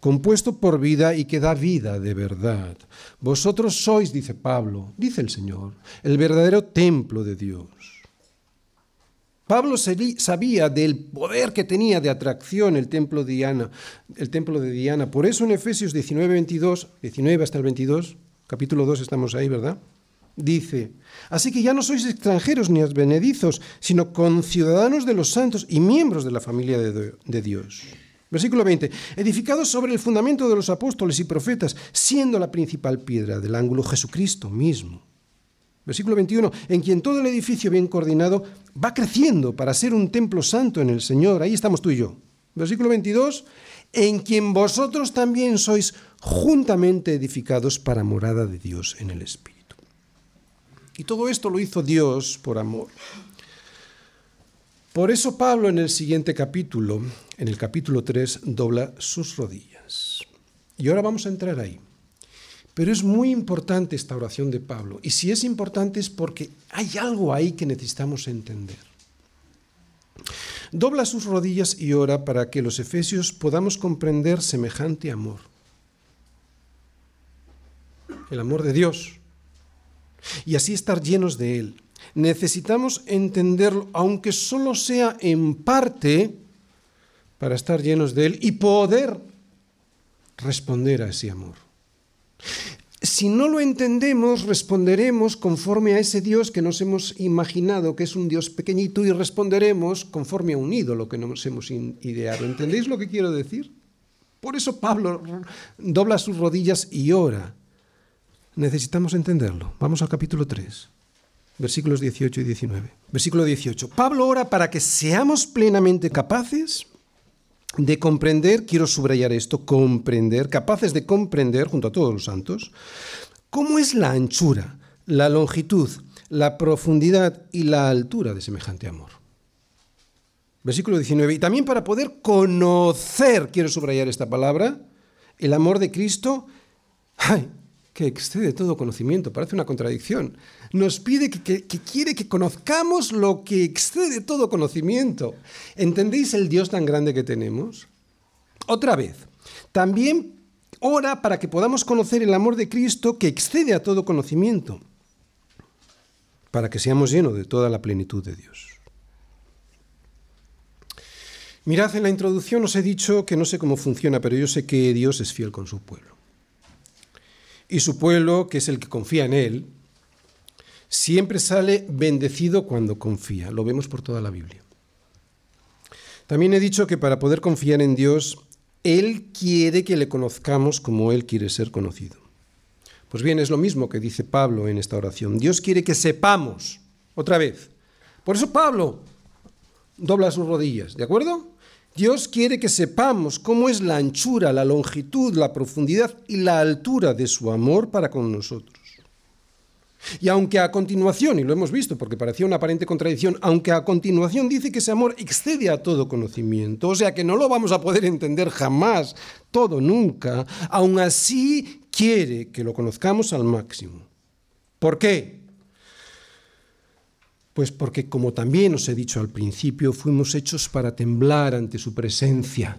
compuesto por vida y que da vida de verdad. Vosotros sois, dice Pablo, dice el Señor, el verdadero templo de Dios. Pablo sabía del poder que tenía de atracción el templo de Diana, el templo de Diana. Por eso en Efesios 19, 22, 19 hasta el 22, capítulo 2 estamos ahí, ¿verdad? Dice, así que ya no sois extranjeros ni advenedizos, sino conciudadanos de los santos y miembros de la familia de, de Dios. Versículo 20, edificados sobre el fundamento de los apóstoles y profetas, siendo la principal piedra del ángulo Jesucristo mismo Versículo 21, en quien todo el edificio bien coordinado va creciendo para ser un templo santo en el Señor. Ahí estamos tú y yo. Versículo 22, en quien vosotros también sois juntamente edificados para morada de Dios en el Espíritu. Y todo esto lo hizo Dios por amor. Por eso Pablo en el siguiente capítulo, en el capítulo 3, dobla sus rodillas. Y ahora vamos a entrar ahí. Pero es muy importante esta oración de Pablo. Y si es importante es porque hay algo ahí que necesitamos entender. Dobla sus rodillas y ora para que los efesios podamos comprender semejante amor. El amor de Dios. Y así estar llenos de Él. Necesitamos entenderlo, aunque solo sea en parte, para estar llenos de Él y poder responder a ese amor. Si no lo entendemos, responderemos conforme a ese Dios que nos hemos imaginado, que es un Dios pequeñito, y responderemos conforme a un ídolo que nos hemos ideado. ¿Entendéis lo que quiero decir? Por eso Pablo dobla sus rodillas y ora. Necesitamos entenderlo. Vamos al capítulo 3, versículos 18 y 19. Versículo 18. Pablo ora para que seamos plenamente capaces de comprender, quiero subrayar esto, comprender, capaces de comprender, junto a todos los santos, cómo es la anchura, la longitud, la profundidad y la altura de semejante amor. Versículo 19. Y también para poder conocer, quiero subrayar esta palabra, el amor de Cristo, ay, que excede todo conocimiento, parece una contradicción. Nos pide que, quiere que conozcamos lo que excede todo conocimiento. ¿Entendéis el Dios tan grande que tenemos? Otra vez, también ora para que podamos conocer el amor de Cristo que excede a todo conocimiento, para que seamos llenos de toda la plenitud de Dios. Mirad, en la introducción os he dicho que no sé cómo funciona, pero yo sé que Dios es fiel con su pueblo y su pueblo, que es el que confía en él, siempre sale bendecido cuando confía. Lo vemos por toda la Biblia. También he dicho que para poder confiar en Dios, Él quiere que le conozcamos como Él quiere ser conocido. Pues bien, es lo mismo que dice Pablo en esta oración. Dios quiere que sepamos, otra vez. Por eso Pablo dobla sus rodillas, ¿de acuerdo? Dios quiere que sepamos cómo es la anchura, la longitud, la profundidad y la altura de su amor para con nosotros. Y aunque a continuación, y lo hemos visto porque parecía una aparente contradicción, aunque a continuación dice que ese amor excede a todo conocimiento, o sea que no lo vamos a poder entender jamás, todo nunca, aún así quiere que lo conozcamos al máximo. ¿Por qué? Pues porque, como también os he dicho al principio, fuimos hechos para temblar ante su presencia,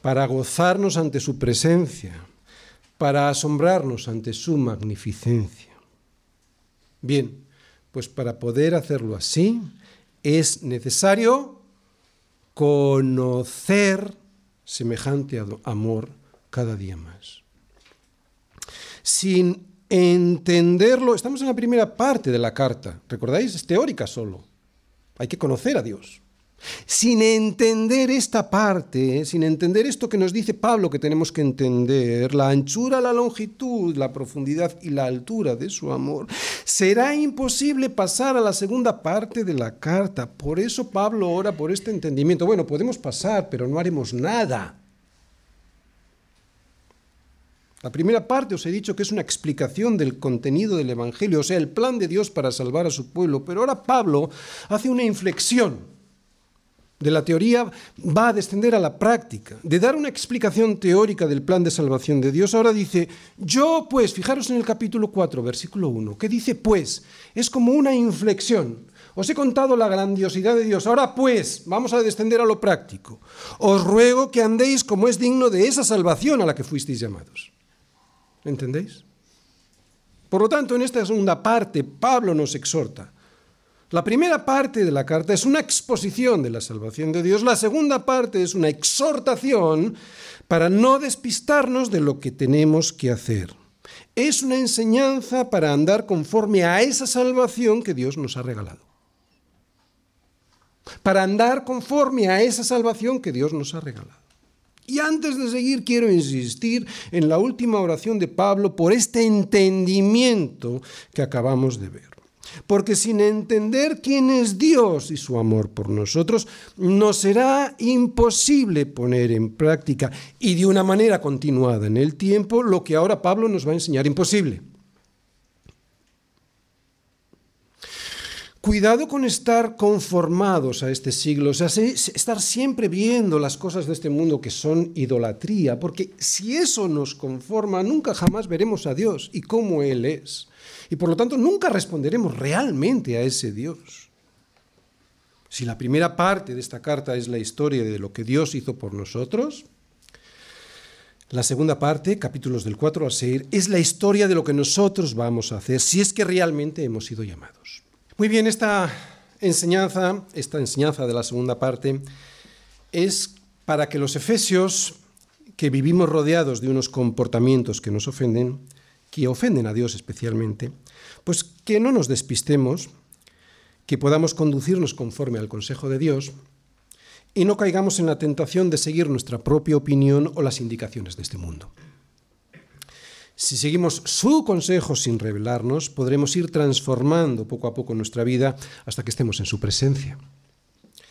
para gozarnos ante su presencia, para asombrarnos ante su magnificencia. Bien, pues para poder hacerlo así es necesario conocer semejante amor cada día más. Sin entenderlo, estamos en la primera parte de la carta, ¿recordáis? Es teórica solo. Hay que conocer a Dios. Sin entender esta parte, sin entender esto que nos dice Pablo que tenemos que entender, la anchura, la longitud, la profundidad y la altura de su amor, será imposible pasar a la segunda parte de la carta. Por eso Pablo ora por este entendimiento. Bueno, podemos pasar, pero no haremos nada. La primera parte os he dicho que es una explicación del contenido del Evangelio, o sea, el plan de Dios para salvar a su pueblo, pero ahora Pablo hace una inflexión de la teoría va a descender a la práctica. De dar una explicación teórica del plan de salvación de Dios, ahora dice, yo pues, fijaros en el capítulo 4, versículo 1, ¿qué dice pues? Es como una inflexión. Os he contado la grandiosidad de Dios. Ahora pues, vamos a descender a lo práctico. Os ruego que andéis como es digno de esa salvación a la que fuisteis llamados. ¿Entendéis? Por lo tanto, en esta segunda parte, Pablo nos exhorta la primera parte de la carta es una exposición de la salvación de Dios, la segunda parte es una exhortación para no despistarnos de lo que tenemos que hacer. Es una enseñanza para andar conforme a esa salvación que Dios nos ha regalado. Para andar conforme a esa salvación que Dios nos ha regalado. Y antes de seguir, quiero insistir en la última oración de Pablo por este entendimiento que acabamos de ver. Porque sin entender quién es Dios y su amor por nosotros, nos será imposible poner en práctica y de una manera continuada en el tiempo lo que ahora Pablo nos va a enseñar imposible. Cuidado con estar conformados a este siglo, o sea, estar siempre viendo las cosas de este mundo que son idolatría, porque si eso nos conforma, nunca jamás veremos a Dios y cómo Él es y por lo tanto nunca responderemos realmente a ese Dios. Si la primera parte de esta carta es la historia de lo que Dios hizo por nosotros, la segunda parte, capítulos del 4 al 6, es la historia de lo que nosotros vamos a hacer si es que realmente hemos sido llamados. Muy bien, esta enseñanza, esta enseñanza de la segunda parte, es para que los efesios, que vivimos rodeados de unos comportamientos que nos ofenden, que ofenden a Dios especialmente, pues que no nos despistemos, que podamos conducirnos conforme al consejo de Dios y no caigamos en la tentación de seguir nuestra propia opinión o las indicaciones de este mundo. Si seguimos su consejo sin revelarnos, podremos ir transformando poco a poco nuestra vida hasta que estemos en su presencia.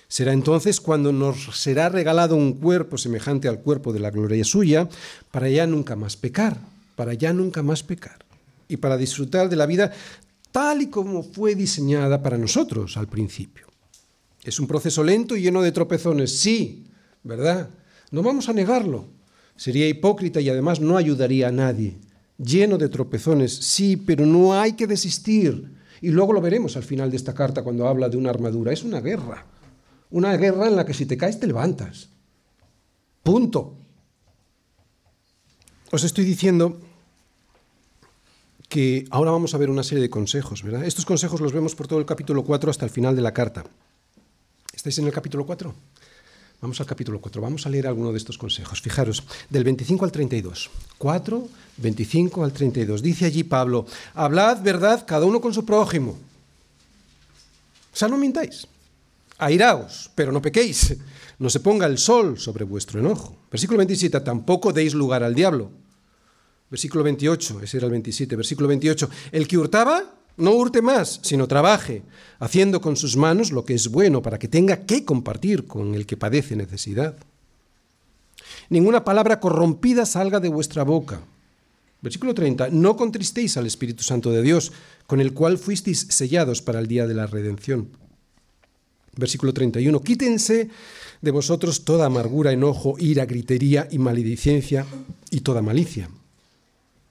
Será entonces cuando nos será regalado un cuerpo semejante al cuerpo de la gloria suya, para ya nunca más pecar, para ya nunca más pecar y para disfrutar de la vida tal y como fue diseñada para nosotros al principio. Es un proceso lento y lleno de tropezones, sí, ¿verdad? No vamos a negarlo. Sería hipócrita y además no ayudaría a nadie. Lleno de tropezones, sí, pero no hay que desistir. Y luego lo veremos al final de esta carta cuando habla de una armadura. Es una guerra. Una guerra en la que si te caes te levantas. Punto. Os estoy diciendo que ahora vamos a ver una serie de consejos, ¿verdad? Estos consejos los vemos por todo el capítulo 4 hasta el final de la carta. ¿Estáis en el capítulo 4? Vamos al capítulo 4, vamos a leer alguno de estos consejos. Fijaros, del 25 al 32. 4, 25 al 32. Dice allí Pablo, hablad verdad cada uno con su prójimo. O sea, no mintáis. Airaos, pero no pequéis. No se ponga el sol sobre vuestro enojo. Versículo 27, tampoco deis lugar al diablo. Versículo 28, ese era el 27, versículo 28. El que hurtaba, No hurte más, sino trabaje, haciendo con sus manos lo que es bueno para que tenga que compartir con el que padece necesidad. Ninguna palabra corrompida salga de vuestra boca. Versículo 30. No contristéis al Espíritu Santo de Dios, con el cual fuisteis sellados para el día de la redención. Versículo 31. Quítense de vosotros toda amargura, enojo, ira, gritería y maledicencia y toda malicia.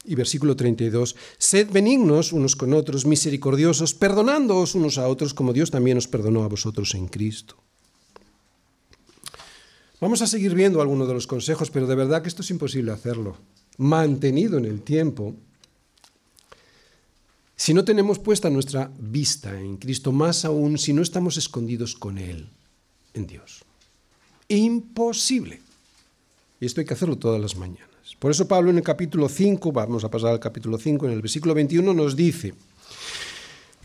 Y versículo 32, sed benignos unos con otros, misericordiosos, perdonándoos unos a otros como Dios también os perdonó a vosotros en Cristo. Vamos a seguir viendo algunos de los consejos, pero de verdad que esto es imposible hacerlo. Mantenido en el tiempo, si no tenemos puesta nuestra vista en Cristo, más aún si no estamos escondidos con Él, en Dios. Imposible. Y esto hay que hacerlo todas las mañanas. Por eso Pablo en el capítulo 5, vamos a pasar al capítulo 5, en el versículo 21 nos dice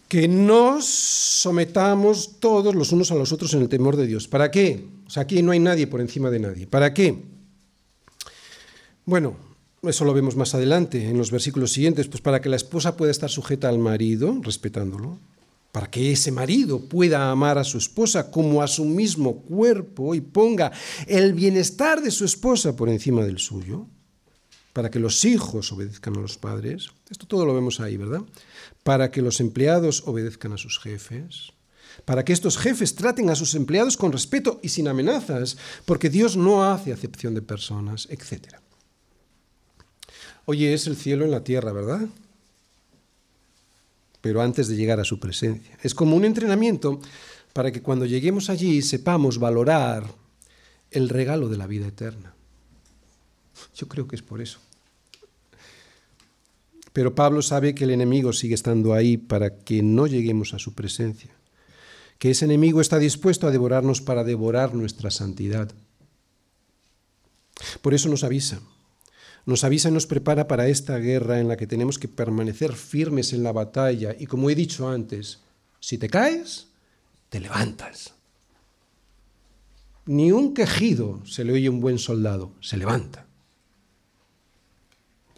que nos sometamos todos los unos a los otros en el temor de Dios. ¿Para qué? O sea, aquí no hay nadie por encima de nadie. ¿Para qué? Bueno, eso lo vemos más adelante en los versículos siguientes, pues para que la esposa pueda estar sujeta al marido, respetándolo, para que ese marido pueda amar a su esposa como a su mismo cuerpo y ponga el bienestar de su esposa por encima del suyo, para que los hijos obedezcan a los padres, esto todo lo vemos ahí, ¿verdad? Para que los empleados obedezcan a sus jefes, para que estos jefes traten a sus empleados con respeto y sin amenazas, porque Dios no hace acepción de personas, etc. Oye, es el cielo en la tierra, ¿verdad? pero antes de llegar a su presencia. Es como un entrenamiento para que cuando lleguemos allí sepamos valorar el regalo de la vida eterna. Yo creo que es por eso. Pero Pablo sabe que el enemigo sigue estando ahí para que no lleguemos a su presencia, que ese enemigo está dispuesto a devorarnos para devorar nuestra santidad. Por eso nos avisa nos avisa y nos prepara para esta guerra en la que tenemos que permanecer firmes en la batalla y como he dicho antes, si te caes, te levantas. Ni un quejido se le oye a un buen soldado, se levanta.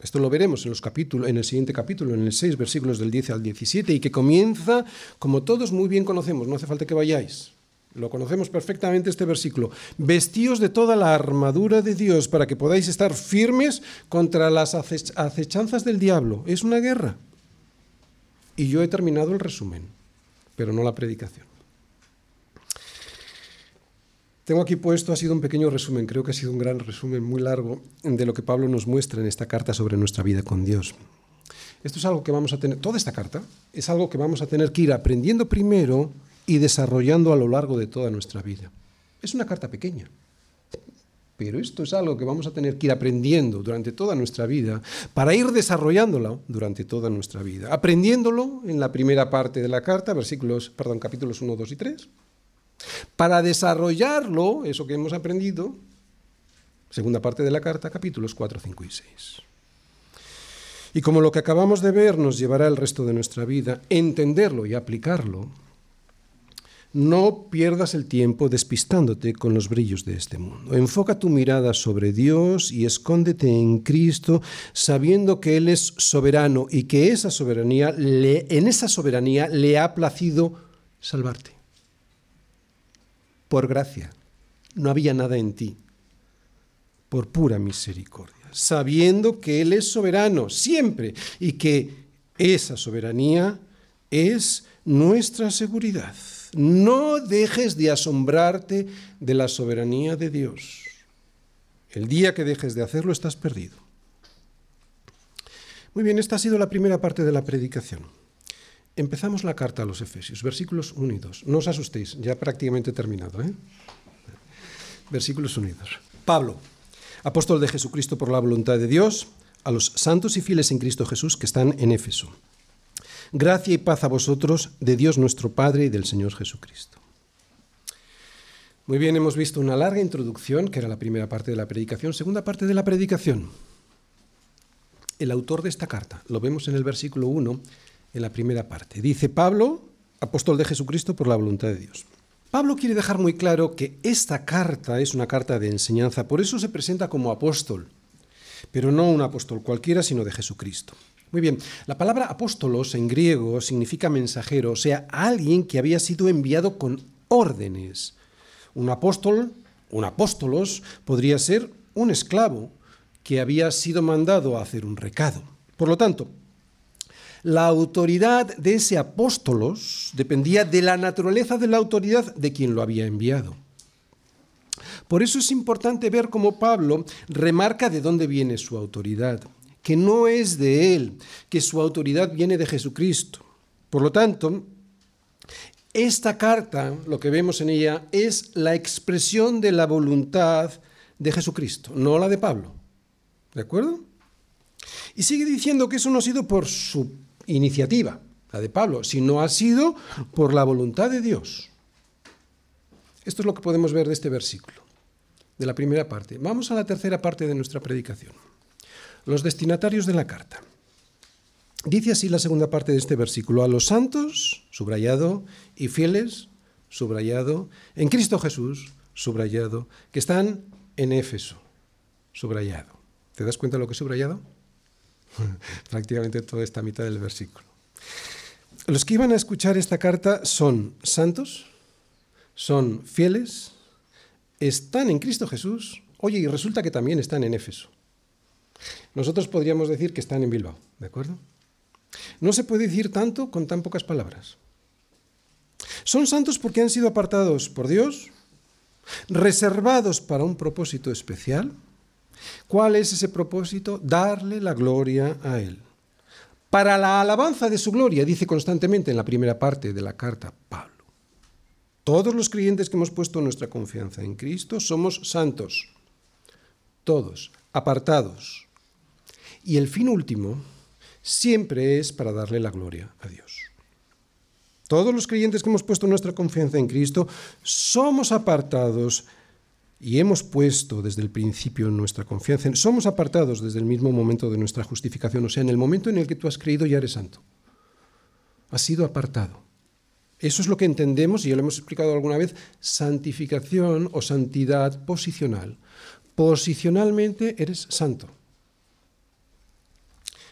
Esto lo veremos en, el siguiente capítulo, en el 6, versículos del 10 al 17, y que comienza, como todos muy bien conocemos, no hace falta que vayáis, lo conocemos perfectamente este versículo. Vestíos de toda la armadura de Dios para que podáis estar firmes contra las acechanzas del diablo. Es una guerra. Y yo he terminado el resumen, pero no la predicación. Tengo aquí puesto, ha sido un pequeño resumen, creo que ha sido un gran resumen muy largo de lo que Pablo nos muestra en esta carta sobre nuestra vida con Dios. Esto es algo que vamos a tener, toda esta carta es algo que vamos a tener que ir aprendiendo primero y desarrollando a lo largo de toda nuestra vida. Es una carta pequeña, pero esto es algo que vamos a tener que ir aprendiendo durante toda nuestra vida para ir desarrollándolo durante toda nuestra vida. Aprendiéndolo en la primera parte de la carta, versículos, perdón, capítulos 1, 2 y 3. Para desarrollarlo, eso que hemos aprendido, segunda parte de la carta, capítulos 4, 5 y 6. Y como lo que acabamos de ver nos llevará el resto de nuestra vida, entenderlo y aplicarlo, no pierdas el tiempo despistándote con los brillos de este mundo. Enfoca tu mirada sobre Dios y escóndete en Cristo, sabiendo que Él es soberano y que esa soberanía en esa soberanía le ha placido salvarte. Por gracia. No había nada en ti. Por pura misericordia. Sabiendo que Él es soberano siempre y que esa soberanía es nuestra seguridad. No dejes de asombrarte de la soberanía de Dios. El día que dejes de hacerlo estás perdido. Muy bien, esta ha sido la primera parte de la predicación. Empezamos la carta a los Efesios, versículos unidos. No os asustéis, ya prácticamente terminado. ¿eh? Versículos unidos. Pablo, apóstol de Jesucristo por la voluntad de Dios, a los santos y fieles en Cristo Jesús que están en Éfeso Gracia y paz a vosotros de Dios nuestro Padre y del Señor Jesucristo. Muy bien, hemos visto una larga introducción, que era la primera parte de la predicación. Segunda parte de la predicación. El autor de esta carta, lo vemos en el versículo 1, en la primera parte. Dice Pablo, apóstol de Jesucristo por la voluntad de Dios. Pablo quiere dejar muy claro que esta carta es una carta de enseñanza, por eso se presenta como apóstol, pero no un apóstol cualquiera, sino de Jesucristo. Muy bien, la palabra apóstolos en griego significa mensajero, o sea, alguien que había sido enviado con órdenes. Un apóstol, un apóstolos, podría ser un esclavo que había sido mandado a hacer un recado. Por lo tanto, la autoridad de ese apóstolos dependía de la naturaleza de la autoridad de quien lo había enviado. Por eso es importante ver cómo Pablo remarca de dónde viene su autoridad, que no es de él, que su autoridad viene de Jesucristo. Por lo tanto, esta carta, lo que vemos en ella, es la expresión de la voluntad de Jesucristo, no la de Pablo. ¿De acuerdo? Y sigue diciendo que eso no ha sido por su iniciativa, la de Pablo, sino ha sido por la voluntad de Dios. Esto es lo que podemos ver de este versículo, de la primera parte. Vamos a la tercera parte de nuestra predicación. Los destinatarios de la carta. Dice así la segunda parte de este versículo, a los santos, subrayado, y fieles, subrayado, en Cristo Jesús, subrayado, que están en Éfeso, subrayado. ¿Te das cuenta de lo que he subrayado? [laughs] prácticamente toda esta mitad del versículo. Los que iban a escuchar esta carta son santos, son fieles, están en Cristo Jesús, oye, y resulta que también están en Éfeso. Nosotros podríamos decir que están en Bilbao, ¿de acuerdo? No se puede decir tanto con tan pocas palabras. Son santos porque han sido apartados por Dios, reservados para un propósito especial, ¿Cuál es ese propósito? Darle la gloria a Él. Para la alabanza de su gloria, dice constantemente en la primera parte de la carta Pablo. Todos los creyentes que hemos puesto nuestra confianza en Cristo somos santos. Todos, apartados. Y el fin último siempre es para darle la gloria a Dios. Todos los creyentes que hemos puesto nuestra confianza en Cristo somos apartados y hemos puesto desde el principio nuestra confianza, somos apartados desde el mismo momento de nuestra justificación, o sea, en el momento en el que tú has creído ya eres santo. Has sido apartado. Eso es lo que entendemos, y ya lo hemos explicado alguna vez, santificación o santidad posicional. Posicionalmente eres santo.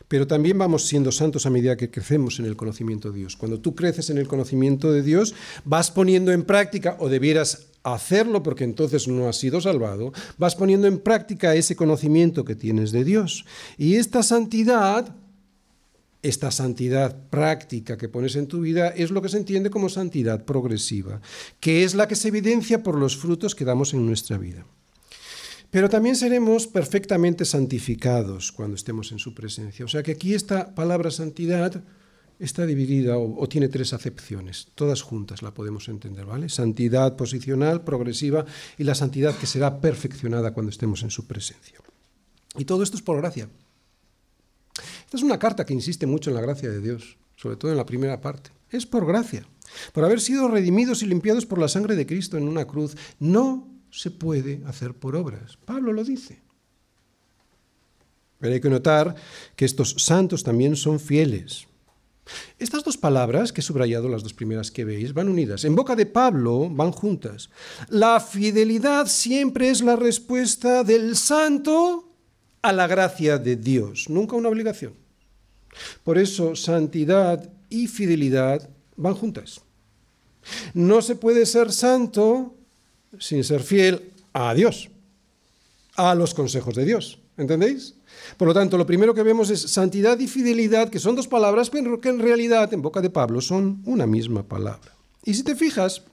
Pero también vamos siendo santos a medida que crecemos en el conocimiento de Dios. Cuando tú creces en el conocimiento de Dios, vas poniendo en práctica, o debieras hacerlo porque entonces no has sido salvado, vas poniendo en práctica ese conocimiento que tienes de Dios. Y esta santidad, esta santidad práctica que pones en tu vida es lo que se entiende como santidad progresiva, que es la que se evidencia por los frutos que damos en nuestra vida. Pero también seremos perfectamente santificados cuando estemos en su presencia. O sea que aquí esta palabra santidad está dividida o, tiene tres acepciones, todas juntas la podemos entender, ¿vale? Santidad posicional, progresiva y la santidad que será perfeccionada cuando estemos en su presencia. Y todo esto es por gracia. Esta es una carta que insiste mucho en la gracia de Dios, sobre todo en la primera parte. Es por gracia, por haber sido redimidos y limpiados por la sangre de Cristo en una cruz. No se puede hacer por obras. Pablo lo dice. Pero hay que notar que estos santos también son fieles. Estas dos palabras que he subrayado, las dos primeras que veis, van unidas. En boca de Pablo van juntas. La fidelidad siempre es la respuesta del santo a la gracia de Dios, nunca una obligación. Por eso santidad y fidelidad van juntas. No se puede ser santo sin ser fiel a Dios, a los consejos de Dios. ¿Entendéis? Por lo tanto, lo primero que vemos es santidad y fidelidad, que son dos palabras, pero que en realidad en boca de Pablo son una misma palabra. Y si te fijas,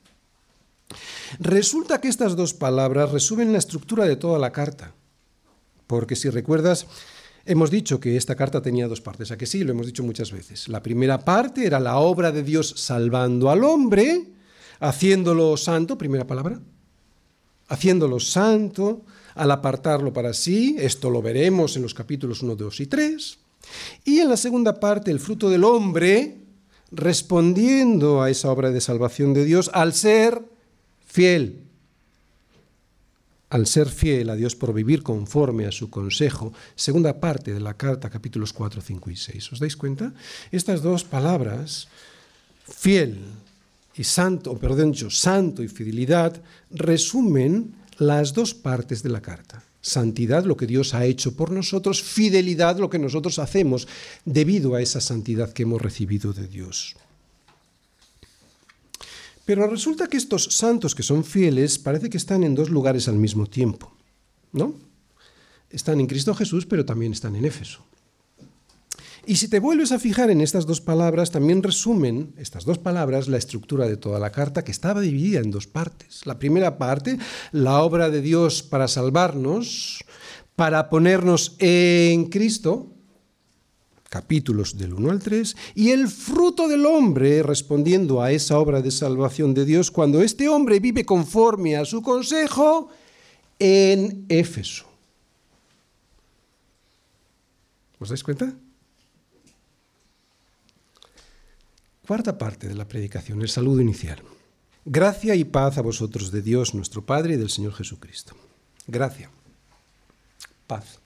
resulta que estas dos palabras resumen la estructura de toda la carta. Porque si recuerdas, hemos dicho que esta carta tenía dos partes, a que sí, lo hemos dicho muchas veces. La primera parte era la obra de Dios salvando al hombre, haciéndolo santo, primera palabra, haciéndolo santo, al apartarlo para sí, esto lo veremos en los capítulos 1, 2 y 3, y en la segunda parte el fruto del hombre respondiendo a esa obra de salvación de Dios al ser fiel, al ser fiel a Dios por vivir conforme a su consejo, segunda parte de la carta, capítulos 4, 5 y 6. ¿Os dais cuenta? Estas dos palabras, fiel y santo, perdón, santo y fidelidad, resumen las dos partes de la carta. Santidad, lo que Dios ha hecho por nosotros, fidelidad, lo que nosotros hacemos debido a esa santidad que hemos recibido de Dios. Pero resulta que estos santos que son fieles parece que están en dos lugares al mismo tiempo, ¿no? Están en Cristo Jesús, pero también están en Éfeso. Y si te vuelves a fijar en estas dos palabras, también resumen estas dos palabras la estructura de toda la carta, que estaba dividida en dos partes. La primera parte, la obra de Dios para salvarnos, para ponernos en Cristo, capítulos del 1 al 3, y el fruto del hombre respondiendo a esa obra de salvación de Dios cuando este hombre vive conforme a su consejo en Éfeso. ¿Os dais cuenta? Cuarta parte de la predicación, el saludo inicial. Gracia y paz a vosotros de Dios nuestro Padre y del Señor Jesucristo. Gracia. Paz.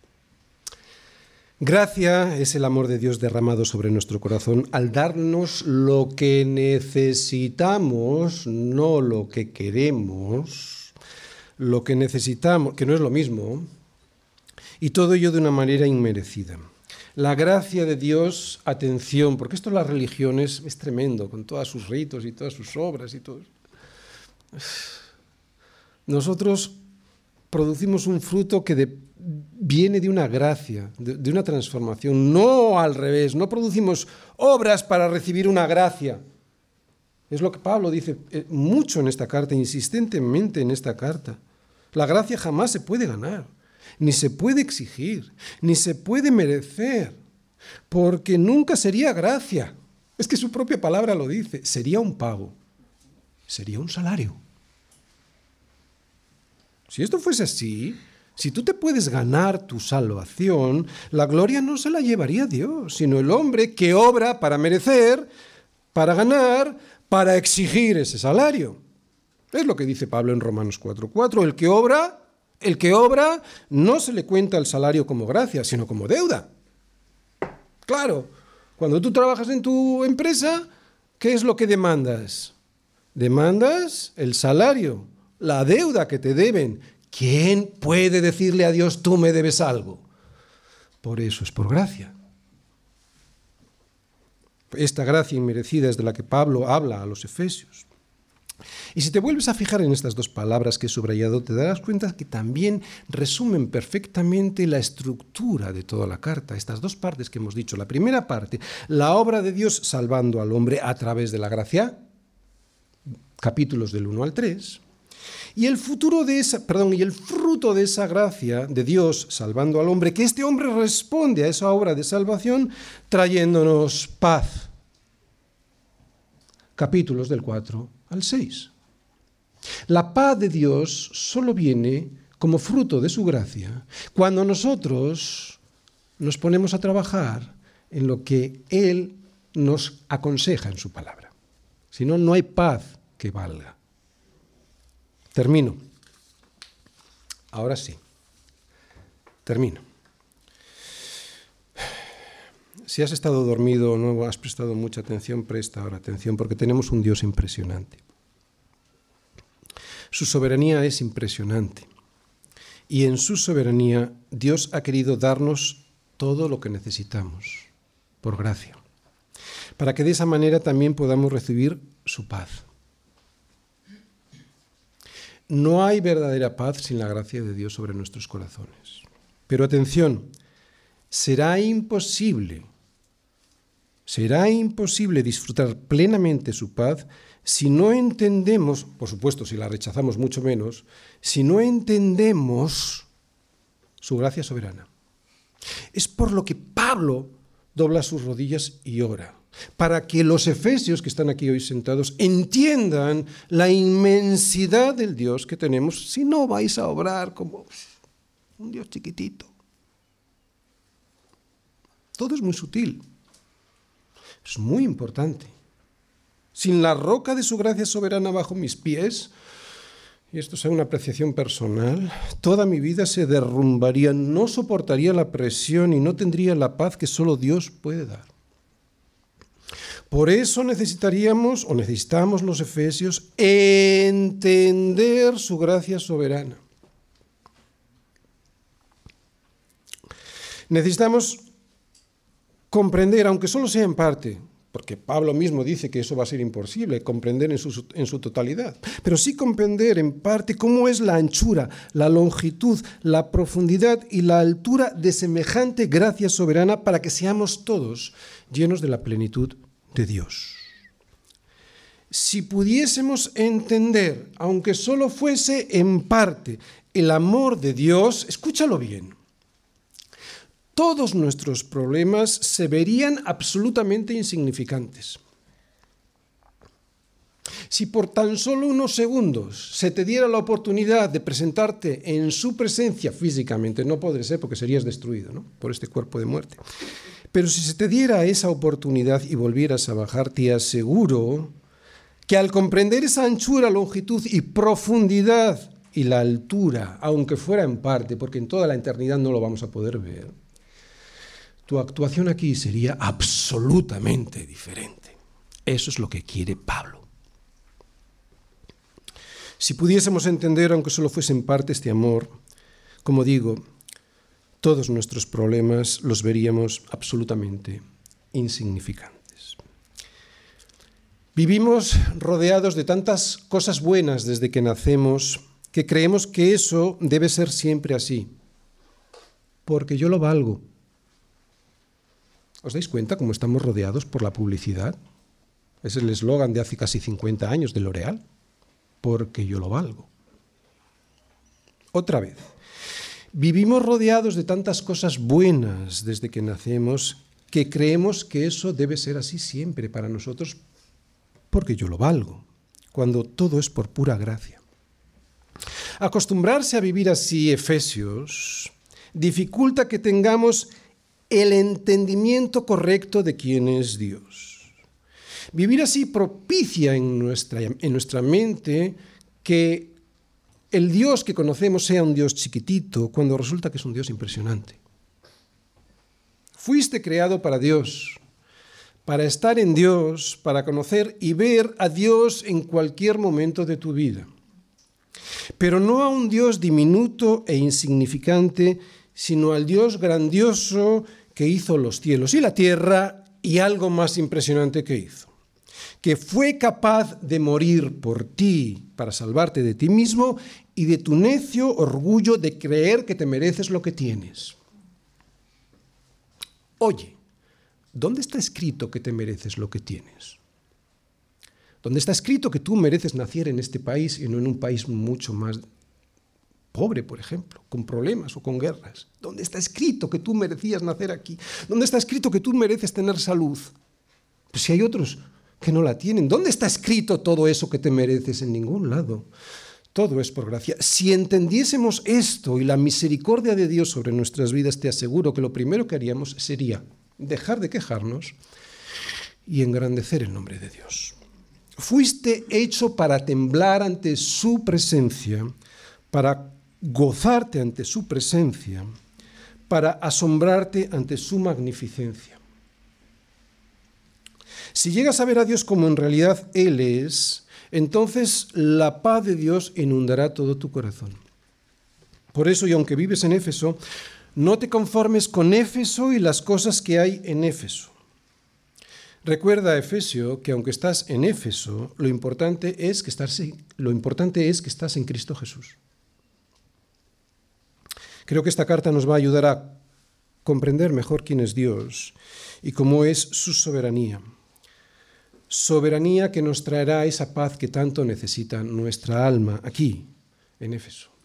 Gracia es el amor de Dios derramado sobre nuestro corazón al darnos lo que necesitamos, no lo que queremos, lo que necesitamos, que no es lo mismo, y todo ello de una manera inmerecida. La gracia de Dios, atención, porque esto de las religiones es tremendo, con todos sus ritos y todas sus obras y todo. Nosotros producimos un fruto que viene de una gracia, de, una transformación, no al revés, no producimos obras para recibir una gracia. Es lo que Pablo dice eh, mucho en esta carta, insistentemente en esta carta. La gracia jamás se puede ganar ni se puede exigir, ni se puede merecer, porque nunca sería gracia. Es que su propia palabra lo dice, sería un pago, sería un salario. Si esto fuese así, si tú te puedes ganar tu salvación, la gloria no se la llevaría Dios, sino el hombre que obra para merecer, para ganar, para exigir ese salario. Es lo que dice Pablo en Romanos 4:4, el que obra el que obra no se le cuenta el salario como gracia, sino como deuda. Claro, cuando tú trabajas en tu empresa, ¿qué es lo que demandas? Demandas el salario, la deuda que te deben. ¿Quién puede decirle a Dios, tú me debes algo? Por eso es por gracia. Esta gracia inmerecida es de la que Pablo habla a los efesios. Y si te vuelves a fijar en estas dos palabras que he subrayado, te darás cuenta que también resumen perfectamente la estructura de toda la carta, estas dos partes que hemos dicho. La primera parte, la obra de Dios salvando al hombre a través de la gracia, capítulos del 1 al 3. Y el futuro de esa, perdón, y el fruto de esa gracia de Dios salvando al hombre, que este hombre responde a esa obra de salvación trayéndonos paz. Capítulos del 4 al 6. La paz de Dios solo viene como fruto de su gracia cuando nosotros nos ponemos a trabajar en lo que Él nos aconseja en su palabra. Si no, no hay paz que valga. Termino. Ahora sí. Termino. Si has estado dormido o no has prestado mucha atención, presta ahora atención porque tenemos un Dios impresionante. Su soberanía es impresionante. Y en su soberanía Dios ha querido darnos todo lo que necesitamos, por gracia, para que de esa manera también podamos recibir su paz. No hay verdadera paz sin la gracia de Dios sobre nuestros corazones. Pero atención, será imposible, será imposible disfrutar plenamente su paz si no entendemos, por supuesto, si la rechazamos mucho menos, si no entendemos su gracia soberana. Es por lo que Pablo dobla sus rodillas y ora, para que los efesios que están aquí hoy sentados entiendan la inmensidad del Dios que tenemos, si no vais a obrar como un Dios chiquitito. Todo es muy sutil, es muy importante sin la roca de su gracia soberana bajo mis pies, y esto es una apreciación personal, toda mi vida se derrumbaría, no soportaría la presión y no tendría la paz que solo Dios puede dar. Por eso necesitaríamos, o necesitamos los efesios, entender su gracia soberana. Necesitamos comprender, aunque solo sea en parte, porque Pablo mismo dice que eso va a ser imposible, comprender en su, totalidad, pero sí comprender en parte cómo es la anchura, la longitud, la profundidad y la altura de semejante gracia soberana para que seamos todos llenos de la plenitud de Dios. Si pudiésemos entender, aunque solo fuese en parte, el amor de Dios, escúchalo bien, todos nuestros problemas se verían absolutamente insignificantes. Si por tan solo unos segundos se te diera la oportunidad de presentarte en su presencia físicamente, no podría ser porque serías destruido ¿no? por este cuerpo de muerte, pero si se te diera esa oportunidad y volvieras a bajar, te aseguro que al comprender esa anchura, longitud y profundidad y la altura, aunque fuera en parte, porque en toda la eternidad no lo vamos a poder ver, tu actuación aquí sería absolutamente diferente. Eso es lo que quiere Pablo. Si pudiésemos entender, aunque solo fuese en parte, este amor, como digo, todos nuestros problemas los veríamos absolutamente insignificantes. Vivimos rodeados de tantas cosas buenas desde que nacemos que creemos que eso debe ser siempre así, porque yo lo valgo ¿Os dais cuenta cómo estamos rodeados por la publicidad? Es el eslogan de hace casi 50 años de L'Oreal, porque yo lo valgo. Otra vez, vivimos rodeados de tantas cosas buenas desde que nacemos que creemos que eso debe ser así siempre para nosotros, porque yo lo valgo, cuando todo es por pura gracia. Acostumbrarse a vivir así, Efesios, dificulta que tengamos el entendimiento correcto de quién es Dios. Vivir así propicia en nuestra, en nuestra mente que el Dios que conocemos sea un Dios chiquitito cuando resulta que es un Dios impresionante. Fuiste creado para Dios, para estar en Dios, para conocer y ver a Dios en cualquier momento de tu vida. Pero no a un Dios diminuto e insignificante sino al Dios grandioso que hizo los cielos y la tierra y algo más impresionante que hizo, que fue capaz de morir por ti para salvarte de ti mismo y de tu necio orgullo de creer que te mereces lo que tienes. Oye, ¿dónde está escrito que te mereces lo que tienes? ¿Dónde está escrito que tú mereces nacer en este país y no en un país mucho más pobre, por ejemplo, con problemas o con guerras? ¿Dónde está escrito que tú merecías nacer aquí? ¿Dónde está escrito que tú mereces tener salud? Pues si hay otros que no la tienen, ¿dónde está escrito todo eso que te mereces? En ningún lado. Todo es por gracia. Si entendiésemos esto y la misericordia de Dios sobre nuestras vidas, te aseguro que lo primero que haríamos sería dejar de quejarnos y engrandecer el nombre de Dios. Fuiste hecho para temblar ante su presencia, para gozarte ante su presencia, para asombrarte ante su magnificencia. Si llegas a ver a Dios como en realidad Él es, entonces la paz de Dios inundará todo tu corazón. Por eso, y aunque vives en Éfeso, no te conformes con Éfeso y las cosas que hay en Éfeso. Recuerda, Efesio, que aunque estás en Éfeso, lo importante es que estás, lo importante es que estás en Cristo Jesús. Creo que esta carta nos va a ayudar a comprender mejor quién es Dios y cómo es su soberanía. Soberanía que nos traerá esa paz que tanto necesita nuestra alma aquí, en Éfeso.